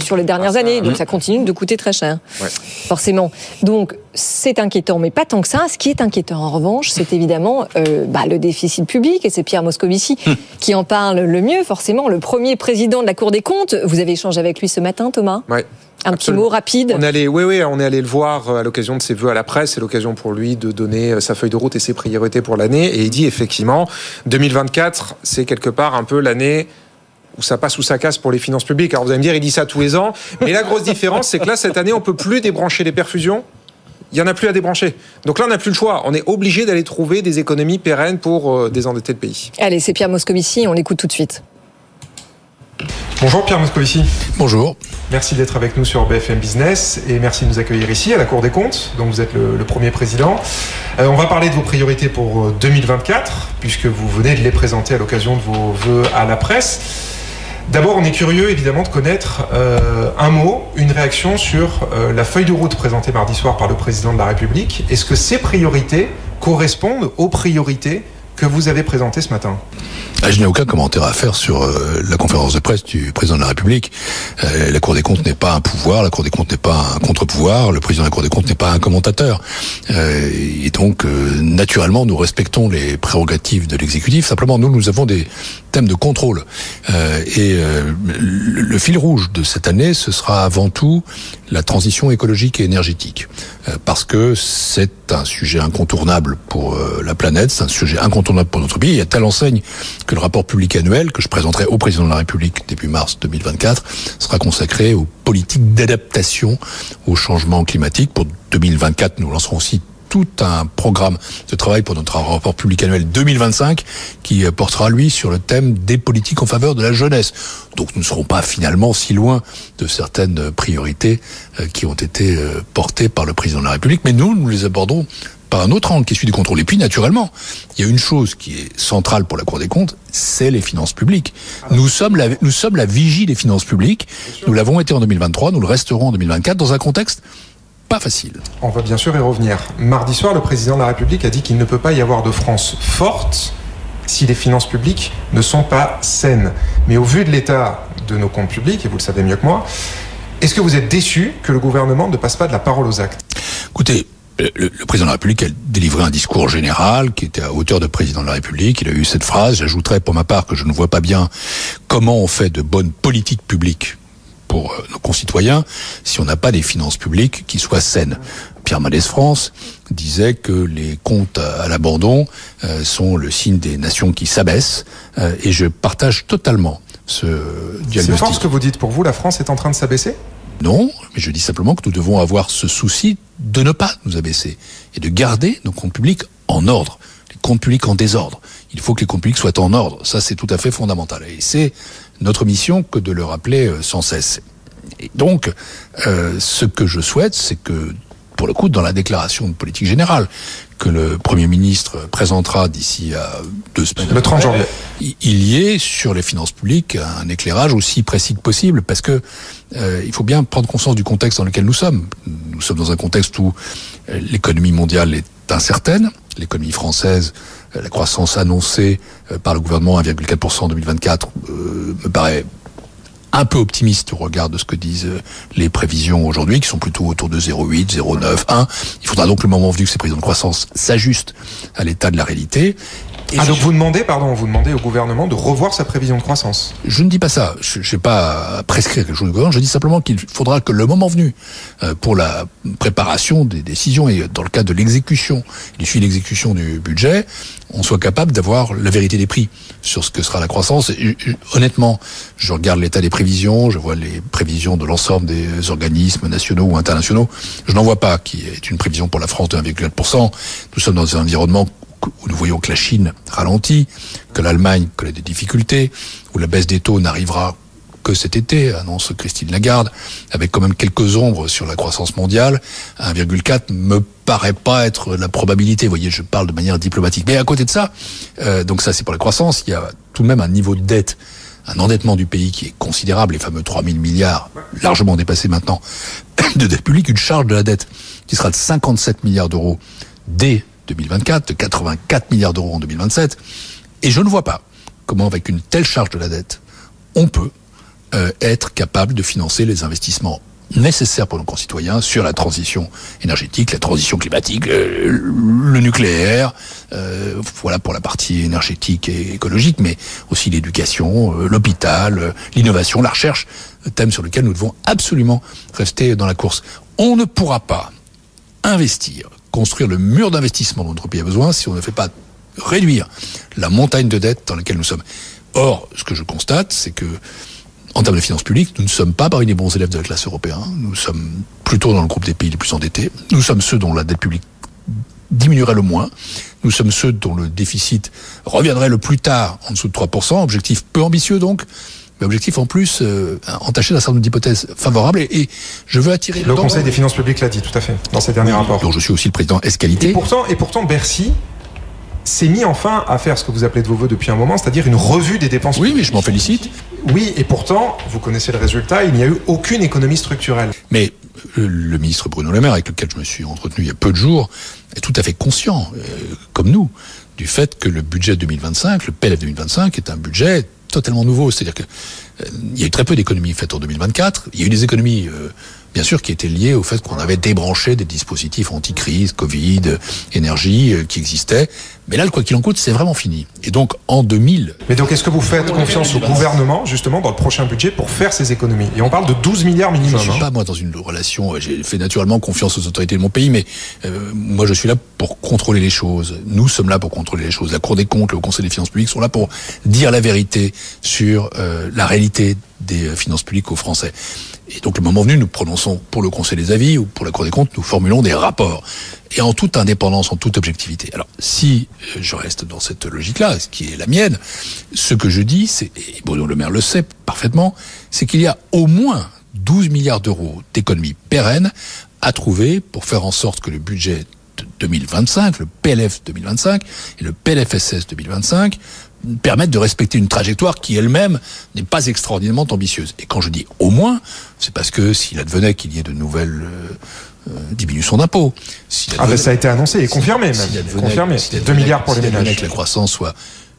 S3: sur les dernières années. Donc ça continue de coûter très cher,
S13: Ouais.
S3: forcément. Donc c'est inquiétant, mais pas tant que ça. Ce qui est inquiétant, en revanche, c'est évidemment euh, bah, le déficit public, et c'est Pierre Moscovici qui en parle le mieux, forcément. Le premier président de la Cour des comptes. Vous avez échangé avec lui ce matin, Thomas
S13: Ouais.
S3: Un petit mot rapide.
S13: On est allé, oui, oui, on est allé le voir euh, à l'occasion de ses vœux à la presse. C'est l'occasion pour lui de donner euh, sa feuille de route et ses priorités pour l'année. Et il dit effectivement, 2024, c'est quelque part un peu l'année où ça passe ou ça casse pour les finances publiques. Alors vous allez me dire, il dit ça tous les ans. Mais la grosse différence, c'est que là, cette année, on peut plus débrancher les perfusions. Il y en a plus à débrancher. Donc là, on n'a plus le choix. On est obligé d'aller trouver des économies pérennes pour euh, désendetter le pays.
S3: Allez, c'est Pierre Moscovici, on l'écoute tout de suite.
S13: Bonjour Pierre Moscovici.
S6: Bonjour.
S13: Merci d'être avec nous sur BFM Business et merci de nous accueillir ici à la Cour des comptes, dont vous êtes le, le premier président. Euh, on va parler de vos priorités pour euh, 2024, puisque vous venez de les présenter à l'occasion de vos vœux à la presse. D'abord, on est curieux évidemment de connaître euh, un mot, une réaction sur euh, la feuille de route présentée mardi soir par le président de la République. Est-ce que ces priorités correspondent aux priorités que vous avez présentées ce matin
S6: Ah, Je n'ai aucun commentaire à faire sur euh, la conférence de presse du président de la République. Euh, la Cour des comptes n'est pas un pouvoir, la Cour des comptes n'est pas un contre-pouvoir, le président de la Cour des comptes n'est pas un commentateur. Euh, et donc, naturellement, nous respectons les prérogatives de l'exécutif. Simplement, nous, nous avons des thèmes de contrôle. Et le fil rouge de cette année, ce sera avant tout la transition écologique et énergétique. Euh, parce que c'est un sujet incontournable pour euh, la planète, c'est un sujet incontournable pour notre pays. Il y a telle enseigne que le rapport public annuel que je présenterai au président de la République début mars 2024 sera consacré aux politiques d'adaptation au changement climatique. Pour 2024, nous lancerons aussi tout un programme de travail pour notre rapport public annuel 2025 qui euh, portera lui sur le thème des politiques en faveur de la jeunesse. Donc nous ne serons pas finalement si loin de certaines priorités euh, qui ont été euh, portées par le président de la République, mais nous, nous les abordons par un autre angle qui est celui du contrôle. Et puis, naturellement, il y a une chose qui est centrale pour la Cour des comptes, c'est les finances publiques. Nous sommes la, nous sommes la vigie des finances publiques. Nous l'avons été en 2023, nous le resterons en 2024 dans un contexte pas facile.
S13: On va bien sûr y revenir. Mardi soir, le président de la République a dit qu'il ne peut pas y avoir de France forte si les finances publiques ne sont pas saines. Mais au vu de l'état de nos comptes publics, et vous le savez mieux que moi, est-ce que vous êtes déçu que le gouvernement ne passe pas de la parole aux actes?
S6: Écoutez, le, le président de la République a délivré un discours général qui était à hauteur de président de la République. Il a eu cette phrase. J'ajouterais pour ma part que je ne vois pas bien comment on fait de bonnes politiques publiques pour euh, nos concitoyens si on n'a pas des finances publiques qui soient saines. Pierre Mendès France disait que les comptes à, l'abandon euh, sont le signe des nations qui s'abaissent euh, et je partage totalement ce
S13: C'est
S6: diagnostic.
S13: fort ce que vous dites. Pour vous, la France est en train de s'abaisser?
S6: Non, mais je dis simplement que nous devons avoir ce souci de ne pas nous abaisser et de garder nos comptes publics en ordre. Les comptes publics en désordre. Il faut que les comptes publics soient en ordre. Ça, c'est tout à fait fondamental. Et c'est notre mission que de le rappeler euh, sans cesse. Et donc, euh, ce que je souhaite, c'est que, pour le coup, dans la déclaration de politique générale que le Premier ministre présentera d'ici à deux semaines,
S13: Le 30 janvier.
S6: il y ait sur les finances publiques un éclairage aussi précis que possible, parce que euh, il faut bien prendre conscience du contexte dans lequel nous sommes. Nous sommes dans un contexte où euh, l'économie mondiale est incertaine, l'économie française, euh, la croissance annoncée par le gouvernement 1,4% en 2024 euh, me paraît un peu optimiste au regard de ce que disent euh, les prévisions aujourd'hui, qui sont plutôt autour de 0,8, 0,9, 1. Il faudra donc le moment venu que ces prévisions de croissance s'ajustent à l'état de la réalité.
S13: ah, donc vous demandez, pardon, vous demandez au gouvernement de revoir sa prévision de croissance
S6: Je ne dis pas ça. Je ne sais pas prescrire quelque chose au gouvernement. Je dis simplement qu'il faudra que le moment venu, euh, pour la préparation des décisions et dans le cadre de l'exécution, du suivi l'exécution du budget, on soit capable d'avoir la vérité des prix sur ce que sera la croissance. Et, honnêtement, je regarde l'état des je vois les prévisions de l'ensemble des organismes nationaux ou internationaux. Je n'en vois pas qui est une prévision pour la France de 1,4%. Nous sommes dans un environnement où nous voyons que la Chine ralentit, que l'Allemagne connaît des difficultés, où la baisse des taux n'arrivera que cet été, annonce Christine Lagarde, avec quand même quelques ombres sur la croissance mondiale. 1,4 me paraît pas être la probabilité. Vous voyez, je parle de manière diplomatique. Mais à côté de ça, euh, donc ça c'est pour la croissance, il y a tout de même un niveau de dette, un endettement du pays qui est considérable, les fameux 3 000 milliards, largement dépassés maintenant, <coughs> de dette publique, une charge de la dette qui sera de 57 milliards d'euros dès 2024, de 84 milliards d'euros en 2027. Et je ne vois pas comment, avec une telle charge de la dette, on peut euh, être capable de financer les investissements nécessaires pour nos concitoyens sur la transition énergétique, la transition climatique, euh, le, nucléaire, euh, voilà pour la partie énergétique et écologique, mais aussi l'éducation, l'hôpital, l'innovation, la recherche, thème sur lequel nous devons absolument rester dans la course. On ne pourra pas investir construire le mur d'investissement dont notre pays a besoin si on ne fait pas réduire la montagne de dettes dans laquelle nous sommes. Or, ce que je constate, c'est que en termes de finances publiques, nous ne sommes pas parmi les bons élèves de la classe européenne. Nous sommes plutôt dans le groupe des pays les plus endettés. Nous sommes ceux dont la dette publique diminuerait le moins. Nous sommes ceux dont le déficit reviendrait le plus tard en dessous de 3%. Objectif peu ambitieux donc, objectif en plus euh, entaché d'un certain nombre d'hypothèses favorables. Et, je veux attirer
S13: le Conseil des finances publiques l'a dit tout à fait dans ses derniers rapports.
S6: Donc je suis aussi le président Escalité.
S13: Et pourtant, et pourtant Bercy s'est mis enfin à faire ce que vous appelez de vos voeux depuis un moment, c'est-à-dire une revue des dépenses.
S6: Oui, mais je m'en félicite.
S13: Oui, et pourtant, vous connaissez le résultat, il n'y a eu aucune économie structurelle.
S6: Mais euh, le ministre Bruno Le Maire, avec lequel je me suis entretenu il y a peu de jours, est tout à fait conscient, euh, comme nous, du fait que le budget 2025, le PLF 2025, est un budget totalement nouveau. C'est-à-dire qu'il euh, y a eu très peu d'économies faites en 2024. Il y a eu des économies bien sûr, qui était lié au fait qu'on avait débranché des dispositifs anti-crise, Covid, énergie, euh, qui existaient. Mais là, le quoi qu'il en coûte, c'est vraiment fini. Et donc, en 2000...
S13: Mais donc, est-ce que vous faites confiance au gouvernement, justement, dans le prochain budget pour faire ces économies? Et on parle de 12 milliards minimum.
S6: Je ne suis pas, moi, dans une relation... Euh, j'ai fait naturellement confiance aux autorités de mon pays, mais euh, moi, je suis là pour contrôler les choses. Nous sommes là pour contrôler les choses. La Cour des comptes, le Conseil des finances publiques sont là pour dire la vérité sur la réalité des finances publiques aux Français. Et donc le moment venu, nous prononçons pour le Conseil des avis ou pour la Cour des comptes, nous formulons des rapports. Et en toute indépendance, en toute objectivité. Alors si euh, je reste dans cette logique-là, ce qui est la mienne, ce que je dis, c'est, et Bruno Le Maire le sait parfaitement, c'est qu'il y a au moins 12 milliards d'euros d'économies pérennes à trouver pour faire en sorte que le budget 2025, le PLF 2025 et le PLFSS 2025 permettent de respecter une trajectoire qui elle-même n'est pas extraordinairement ambitieuse. Et quand je dis au moins, c'est parce que s'il advenait qu'il y ait de nouvelles euh, euh diminutions d'impôts,
S13: ah ben ça a été annoncé et confirmé même, confirmé, 2 milliards pour les ménages.
S6: que la croissance soit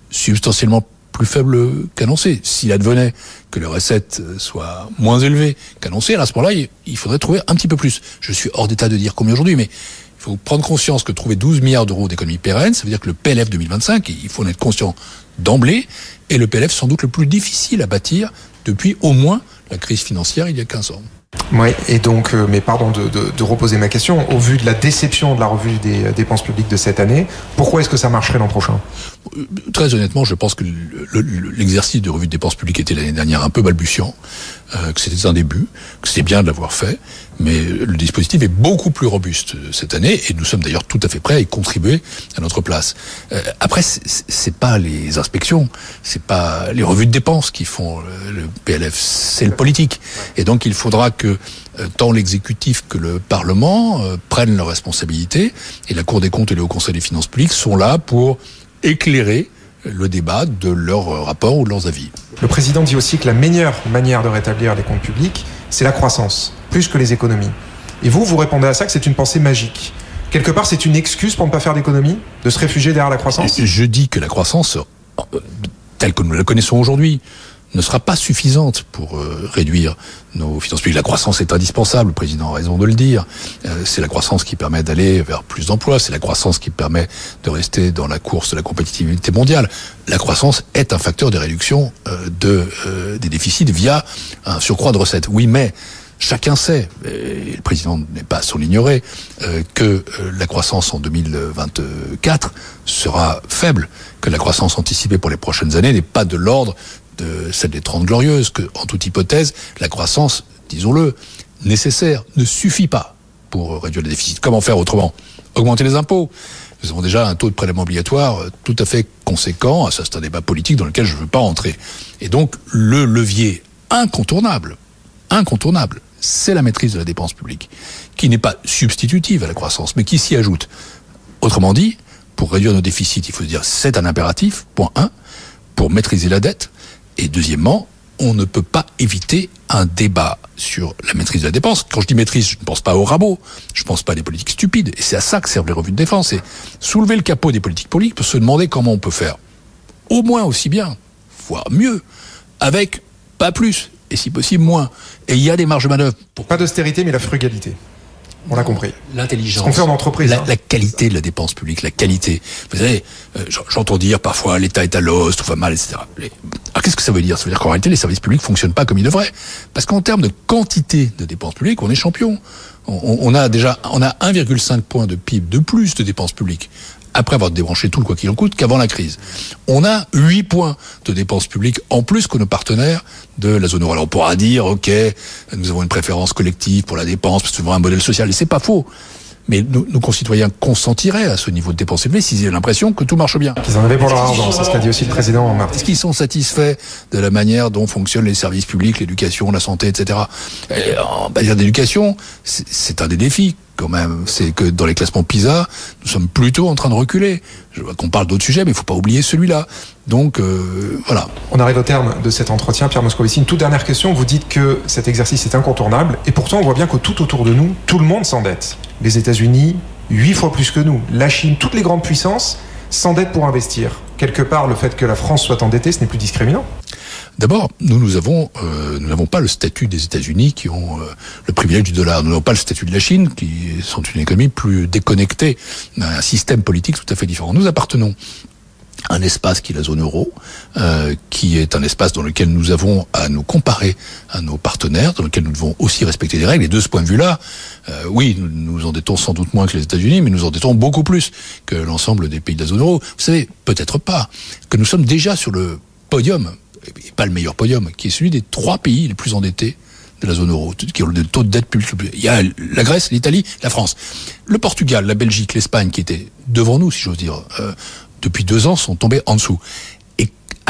S6: substantiellement plus faible qu'annoncé. S'il advenait que les recettes soient moins élevées qu'annoncées, à ce moment-là, il faudrait trouver un petit peu plus. Je suis hors d'état de dire combien aujourd'hui, mais il faut prendre conscience que trouver 12 milliards d'euros d'économie pérenne, ça veut dire que le PLF 2025, il faut en être conscient d'emblée, est le PLF sans doute le plus difficile à bâtir depuis au moins la crise financière il y a 15 ans.
S13: Oui, et donc, euh, mais pardon de, de, reposer ma question, au vu de la déception de la revue des euh, dépenses publiques de cette année, pourquoi est-ce que ça marcherait l'an prochain?
S6: Très honnêtement, je pense que l'exercice de revue de dépenses publiques était l'année dernière un peu balbutiant, que c'était un début, que c'était bien de l'avoir fait, mais le dispositif est beaucoup plus robuste cette année, et nous sommes d'ailleurs tout à fait prêts à y contribuer à notre place. après, c'est pas les inspections, c'est pas les revues de dépenses qui font le PLF, c'est le politique, et donc il faudra que que euh, tant l'exécutif que le Parlement euh, prennent leurs responsabilités et la Cour des comptes et le Haut Conseil des finances publiques sont là pour éclairer le débat de leurs rapports ou de leurs avis.
S13: Le président dit aussi que la meilleure manière de rétablir les comptes publics, c'est la croissance, plus que les économies. Et vous, vous répondez à ça que c'est une pensée magique. Quelque part, c'est une excuse pour ne pas faire d'économies, de se réfugier derrière la croissance?
S6: Je dis que la croissance, euh, telle que nous la connaissons aujourd'hui, ne sera pas suffisante pour euh, réduire nos finances publiques. La croissance est indispensable, le président a raison de le dire. Euh, c'est la croissance qui permet d'aller vers plus d'emplois, c'est la croissance qui permet de rester dans la course de la compétitivité mondiale. La croissance est un facteur de réduction euh, de, des déficits via un surcroît de recettes. Oui, mais chacun sait, et le président n'est pas sans l'ignorer, que la croissance en 2024 sera faible, que la croissance anticipée pour les prochaines années n'est pas de l'ordre de celle des Trente Glorieuses, que, en toute hypothèse, la croissance, disons-le, nécessaire ne suffit pas pour réduire le déficit. Comment faire autrement? Augmenter les impôts. Nous avons déjà un taux de prélèvement obligatoire euh, tout à fait conséquent. Ça, c'est un débat politique dans lequel je ne veux pas entrer. Et donc, le levier incontournable, incontournable, c'est la maîtrise de la dépense publique, qui n'est pas substitutive à la croissance, mais qui s'y ajoute. Autrement dit, pour réduire nos déficits, il faut se dire c'est un impératif, point 1. Pour maîtriser la dette, et deuxièmement, on ne peut pas éviter un débat sur la maîtrise de la dépense. Quand je dis maîtrise, je ne pense pas au rabot, je ne pense pas à des politiques stupides, et c'est à ça que servent les revues de défense, c'est soulever le capot des politiques politiques pour se demander comment on peut faire au moins aussi bien, voire mieux, avec pas plus, et si possible moins. Et il y a des marges de manœuvre.
S13: Pas d'austérité, mais la frugalité. On l'a compris.
S6: L'intelligence.
S13: Ce qu'on fait en entreprise.
S6: La,
S13: hein.
S6: la, qualité de la dépense publique, la qualité. Vous savez, euh, j'entends dire parfois l'État est à l'os, tout va mal, etc. Alors qu'est-ce que ça veut dire? Ça veut dire qu'en réalité, les services publics fonctionnent pas comme ils devraient. Parce qu'en termes de quantité de dépenses publiques, on est champion. On, on a déjà, on a 1,5 point de PIB de plus de dépenses publiques après avoir débranché tout le quoi qu'il en coûte qu'avant la crise. On a 8 points de dépenses publiques en plus que nos partenaires de la zone euro. Alors on pourra dire, ok, nous avons une préférence collective pour la dépense, parce que c'est un modèle social, et c'est pas faux. Mais nos, nos, concitoyens consentiraient à ce niveau de dépenses élevées s'ils avaient l'impression que tout marche bien.
S13: Qu'ils en avaient pour leur argent, c'est ce qu'a dit aussi le président en mars.
S6: Est-ce qu'ils sont satisfaits de la manière dont fonctionnent les services publics, l'éducation, la santé, etc. Et en matière d'éducation, c'est un des défis quand même. C'est que dans les classements PISA, nous sommes plutôt en train de reculer. Je vois qu'on parle d'autres sujets, mais il ne faut pas oublier celui-là. Donc euh, voilà.
S13: On arrive au terme de cet entretien. Pierre Moscovici, une toute dernière question. Vous dites que cet exercice est incontournable, et pourtant on voit bien que tout autour de nous, tout le monde s'endette. Les États-Unis, huit fois plus que nous. La Chine, toutes les grandes puissances s'endettent pour investir. Quelque part, le fait que la France soit endettée, ce n'est plus discriminant.
S6: D'abord, nous nous avons, euh, nous n'avons pas le statut des États-Unis qui ont euh, le privilège du dollar. Nous n'avons pas le statut de la Chine qui sont une économie plus déconnectée, un système politique tout à fait différent. Nous appartenons un espace qui est la zone euro, euh, qui est un espace dans lequel nous avons à nous comparer à nos partenaires, dans lequel nous devons aussi respecter des règles. Et de ce point de vue-là, euh, oui, nous nous endettons sans doute moins que les États-Unis, mais nous endettons beaucoup plus que l'ensemble des pays de la zone euro. Vous savez, peut-être pas, que nous sommes déjà sur le podium, et pas le meilleur podium, qui est celui des trois pays les plus endettés de la zone euro, qui ont le taux de dette plus. Il y a la Grèce, l'Italie, la France. Le Portugal, la Belgique, l'Espagne, qui étaient devant nous, si j'ose dire, euh, depuis deux ans, sont tombés en dessous. Et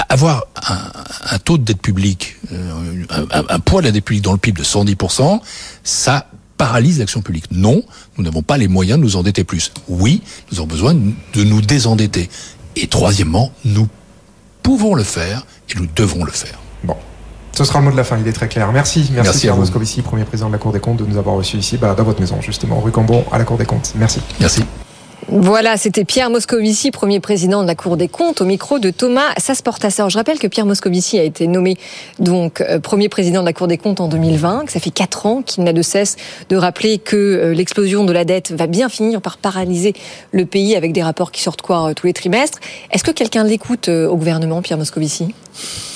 S6: avoir un, un taux de dette publique, euh, un, un, poids de la dette publique dans le PIB de 110%, ça paralyse l'action publique. Non, nous n'avons pas les moyens de nous endetter plus. Oui, nous avons besoin de nous désendetter. Et troisièmement, nous pouvons le faire et nous devons le faire.
S13: Bon. Ce sera le mot de la fin, il est très clair. Merci, merci,
S6: merci
S13: Pierre Moscovici, premier président de la Cour des comptes, de nous avoir reçus ici, bah, dans votre maison, justement, rue Cambon, à la Cour des comptes. Merci.
S6: Merci.
S3: Voilà, c'était Pierre Moscovici, premier président de la Cour des comptes, au micro de Thomas Sasportasseur. Je rappelle que Pierre Moscovici a été nommé donc euh, premier président de la Cour des comptes en 2020, que ça fait quatre ans qu'il n'a de cesse de rappeler que euh, l'explosion de la dette va bien finir par paralyser le pays avec des rapports qui sortent quoi euh, tous les trimestres. Est-ce que quelqu'un l'écoute au gouvernement, Pierre Moscovici?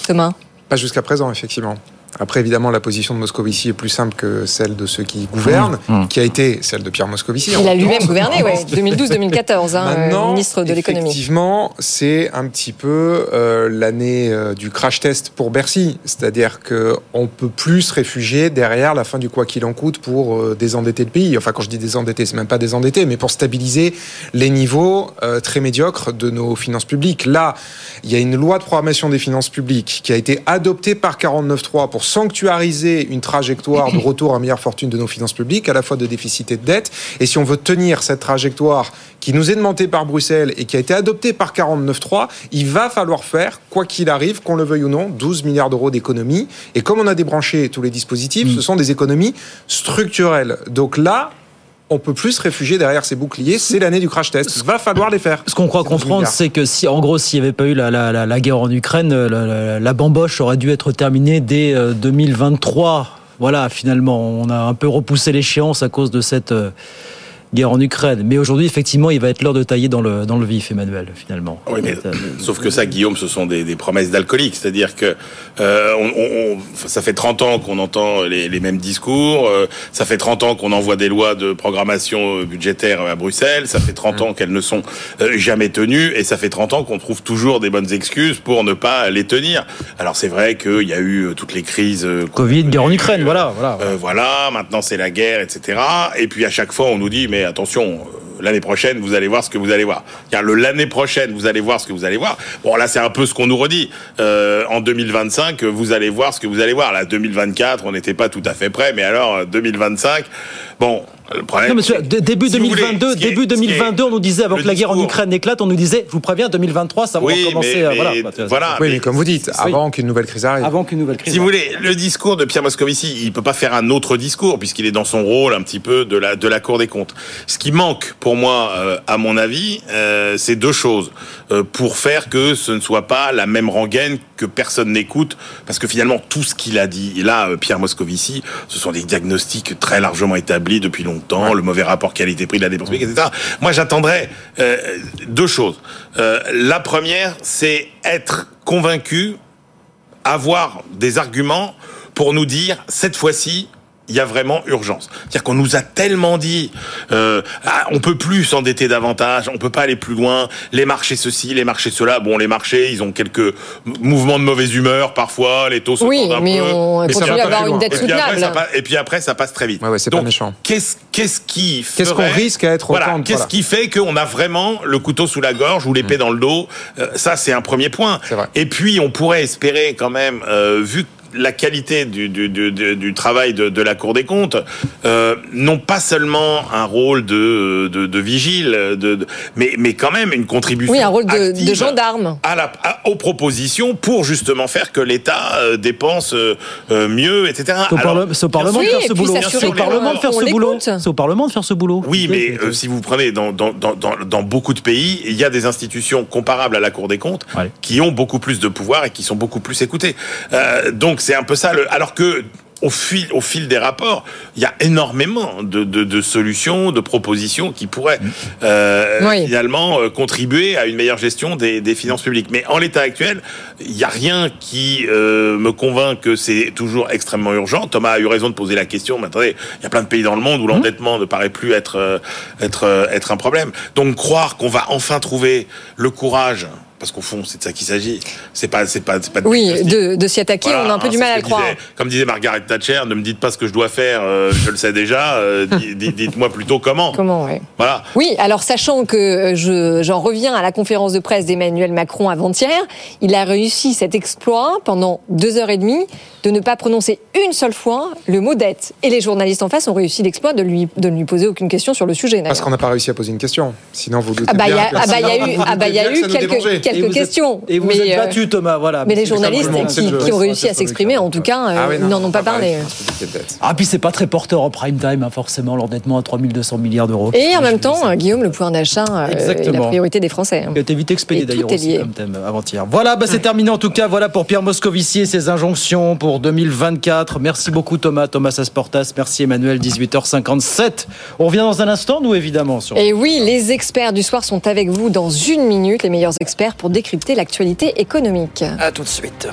S3: Thomas?
S13: Pas jusqu'à présent, effectivement. Après, évidemment, la position de Moscovici est plus simple que celle de ceux qui gouvernent, mmh, mmh. qui a été celle de Pierre Moscovici.
S3: Il a lui-même gouverné, oui, 2012-2014, hein,
S13: Maintenant,
S3: ministre de l'économie.
S13: Effectivement, c'est un petit peu euh, l'année euh, du crash test pour Bercy. C'est-à-dire qu'on peut plus se réfugier derrière la fin du quoi qu'il en coûte pour euh, désendetter le pays. Enfin, quand je dis désendetter, c'est même pas désendetter, mais pour stabiliser les niveaux euh, très médiocres de nos finances publiques. Là, il y a une loi de programmation des finances publiques qui a été adoptée par 49.3 pour sanctuariser une trajectoire de retour à meilleure fortune de nos finances publiques, à la fois de déficit et de dette. Et si on veut tenir cette trajectoire qui nous est demandée par Bruxelles et qui a été adoptée par 49.3, il va falloir faire, quoi qu'il arrive, qu'on le veuille ou non, 12 milliards d'euros d'économies. Et comme on a débranché tous les dispositifs, ce sont des économies structurelles. Donc là, on peut plus se réfugier derrière ces boucliers. C'est l'année du crash test. Va falloir les faire.
S2: Ce qu'on croit comprendre, c'est que si, en gros, s'il n'y avait pas eu la, la, la, la guerre en Ukraine, la, la, la, bamboche aurait dû être terminée dès 2023. Euh, voilà, finalement, on a un peu repoussé l'échéance à cause de cette euh, guerre en Ukraine. Mais aujourd'hui, effectivement, il va être l'heure de tailler dans le, dans le vif, Emmanuel, finalement.
S12: Oui, mais, sauf que ça, Guillaume, ce sont des, des promesses d'alcooliques. C'est-à-dire que euh, on, on, ça fait 30 ans qu'on entend les, les, mêmes discours, euh, ça fait 30 ans qu'on envoie des lois de programmation budgétaire à Bruxelles, ça fait 30 ans qu'elles ne sont euh, jamais tenues, et ça fait 30 ans qu'on trouve toujours des bonnes excuses pour ne pas les tenir. Alors c'est vrai qu'il y a eu toutes les crises...
S2: Covid, guerre en Ukraine, voilà. Voilà,
S12: voilà maintenant c'est la guerre, etc. Et puis à chaque fois, on nous dit, mais attention, l'année prochaine, vous allez voir ce que vous allez voir. Car le l'année prochaine, vous allez voir ce que vous allez voir. Bon, là, c'est un peu ce qu'on nous redit. Euh, en 2025, vous allez voir ce que vous allez voir. Là, 2024, on n'était pas tout à fait prêt, mais alors 2025, bon, le problème,
S2: non, monsieur, début 2022, voulez, début 2022, on nous disait avant que la guerre en Ukraine éclate, on nous disait, je vous préviens, 2023, ça va
S12: oui,
S2: recommencer.
S12: Mais,
S2: euh,
S12: mais,
S2: voilà.
S13: Oui, mais comme vous dites, avant qu'une nouvelle crise arrive.
S2: Avant qu'une nouvelle crise.
S12: Si vous voulez, le discours de Pierre Moscovici, il peut pas faire un autre discours puisqu'il est dans son rôle un petit peu de la de la Cour des comptes. Ce qui manque pour moi, euh, à mon avis, euh, c'est deux choses euh, pour faire que ce ne soit pas la même rengaine que personne n'écoute, parce que finalement tout ce qu'il a dit, là Pierre Moscovici, ce sont des diagnostics très largement établis depuis longtemps, le mauvais rapport qualité-prix de la dépense publique, etc. Moi, j'attendrais euh, deux choses. Euh, la première, c'est être convaincu, avoir des arguments pour nous dire cette fois-ci, il y a vraiment urgence. C'est-à-dire qu'on nous a tellement dit, euh, ah, on peut plus s'endetter davantage, on peut pas aller plus loin. Les marchés ceci, les marchés cela. Bon, les marchés, ils ont quelques mouvements de mauvaise humeur parfois. Les taux se
S3: oui,
S12: un
S3: mais
S12: peu.
S3: on
S12: puis
S3: continue à avoir une dette
S12: et puis après,
S3: soutenable.
S12: ça passe, et puis après, ça passe très vite.
S13: Ouais, ouais, c'est pas méchant.
S12: Qu'est-ce qu'est-ce qui
S13: Qu'est-ce qu'on risque à être
S12: voilà, Qu'est-ce
S13: voilà.
S12: qui fait qu'on a vraiment le couteau sous la gorge ou l'épée dans le dos? Euh, Ça, c'est un premier point. Et puis, on pourrait espérer quand même, euh, vu la qualité du, du, du, travail de, de la Cour des comptes, euh, non pas seulement un rôle de, de, de vigile, de, de- mais, mais quand même une contribution
S3: Oui, un rôle de, gendarme.
S12: à la, à- aux propositions pour justement faire que l'État euh, dépense euh, mieux, etc.
S2: C'est au, Parlement de faire ce boulot. C'est au Parlement de faire ce boulot. C'est au Parlement de faire ce boulot.
S12: Oui, mais euh, si vous prenez dans, dans, dans, dans, dans beaucoup de pays, il y a des institutions comparables à la Cour des comptes qui ont beaucoup plus de pouvoir et qui sont beaucoup plus écoutées. Euh, donc c'est un peu ça. Le, alors que au fil, au fil des rapports, il y a énormément de, de, de solutions, de propositions qui pourraient euh,
S3: Oui.
S12: finalement euh, contribuer à une meilleure gestion des, des finances publiques. Mais en l'état actuel, il n'y a rien qui euh, me convainc que c'est toujours extrêmement urgent. Thomas a eu raison de poser la question. Mais attendez, il y a plein de pays dans le monde où l'endettement ne paraît plus être être être un problème. Donc croire qu'on va enfin trouver le courage. Parce qu'au fond, c'est de ça qu'il s'agit. C'est pas, c'est pas, c'est pas.
S3: Oui, de, de s'y attaquer,
S12: Voilà,
S3: on a un peu
S12: hein,
S3: du mal à croire.
S12: disait- comme disait Margaret Thatcher, ne me dites pas ce que je dois faire, euh, je le sais déjà. euh, <laughs> di- di- Dites-moi plutôt comment.
S3: Comment, ouais.
S12: Voilà.
S3: Oui, alors sachant que euh, je, j'en reviens à la conférence de presse d'Emmanuel Macron avant-hier, il a réussi cet exploit pendant deux heures et demie de ne pas prononcer une seule fois le mot dette. Et les journalistes en face ont réussi l'exploit de lui, de ne lui poser aucune question sur le sujet.
S13: Parce qu'on n'a pas réussi à poser une question. Sinon, vous doutez
S3: Ah bah il y
S13: bien
S3: a, ah bah, il y a eu, ah bah, il y a eu quelques. Quelques
S2: Et vous êtes-
S3: questions.
S2: Et vous
S3: mais,
S2: êtes
S3: euh,
S2: battu, Thomas. Voilà.
S3: mais les journalistes qui, qui ont réussi à s'exprimer, en tout cas, euh,
S13: Ah non,
S3: n'en ont pas parlé.
S2: Ah, puis c'est pas très porteur en prime time, hein, forcément, l'endettement à 3200 milliards d'euros.
S3: Et en même temps, euh, Guillaume, le pouvoir d'achat euh, est la priorité des Français. hein.
S2: qui a été vite expédié
S3: Et tout
S2: d'ailleurs
S3: est
S2: aussi
S3: lié.
S2: comme thème euh, avant-hier. Voilà, bah, c'est terminé en tout cas. Voilà pour Pierre Moscovici et ses injonctions pour 2024. Merci beaucoup Thomas, Thomas Asportas. Merci Emmanuel, 18h57. On revient dans un instant, nous évidemment. Sur...
S3: Et oui, les experts du soir sont avec vous dans une minute, les meilleurs experts pour décrypter l'actualité économique.
S2: À tout de suite.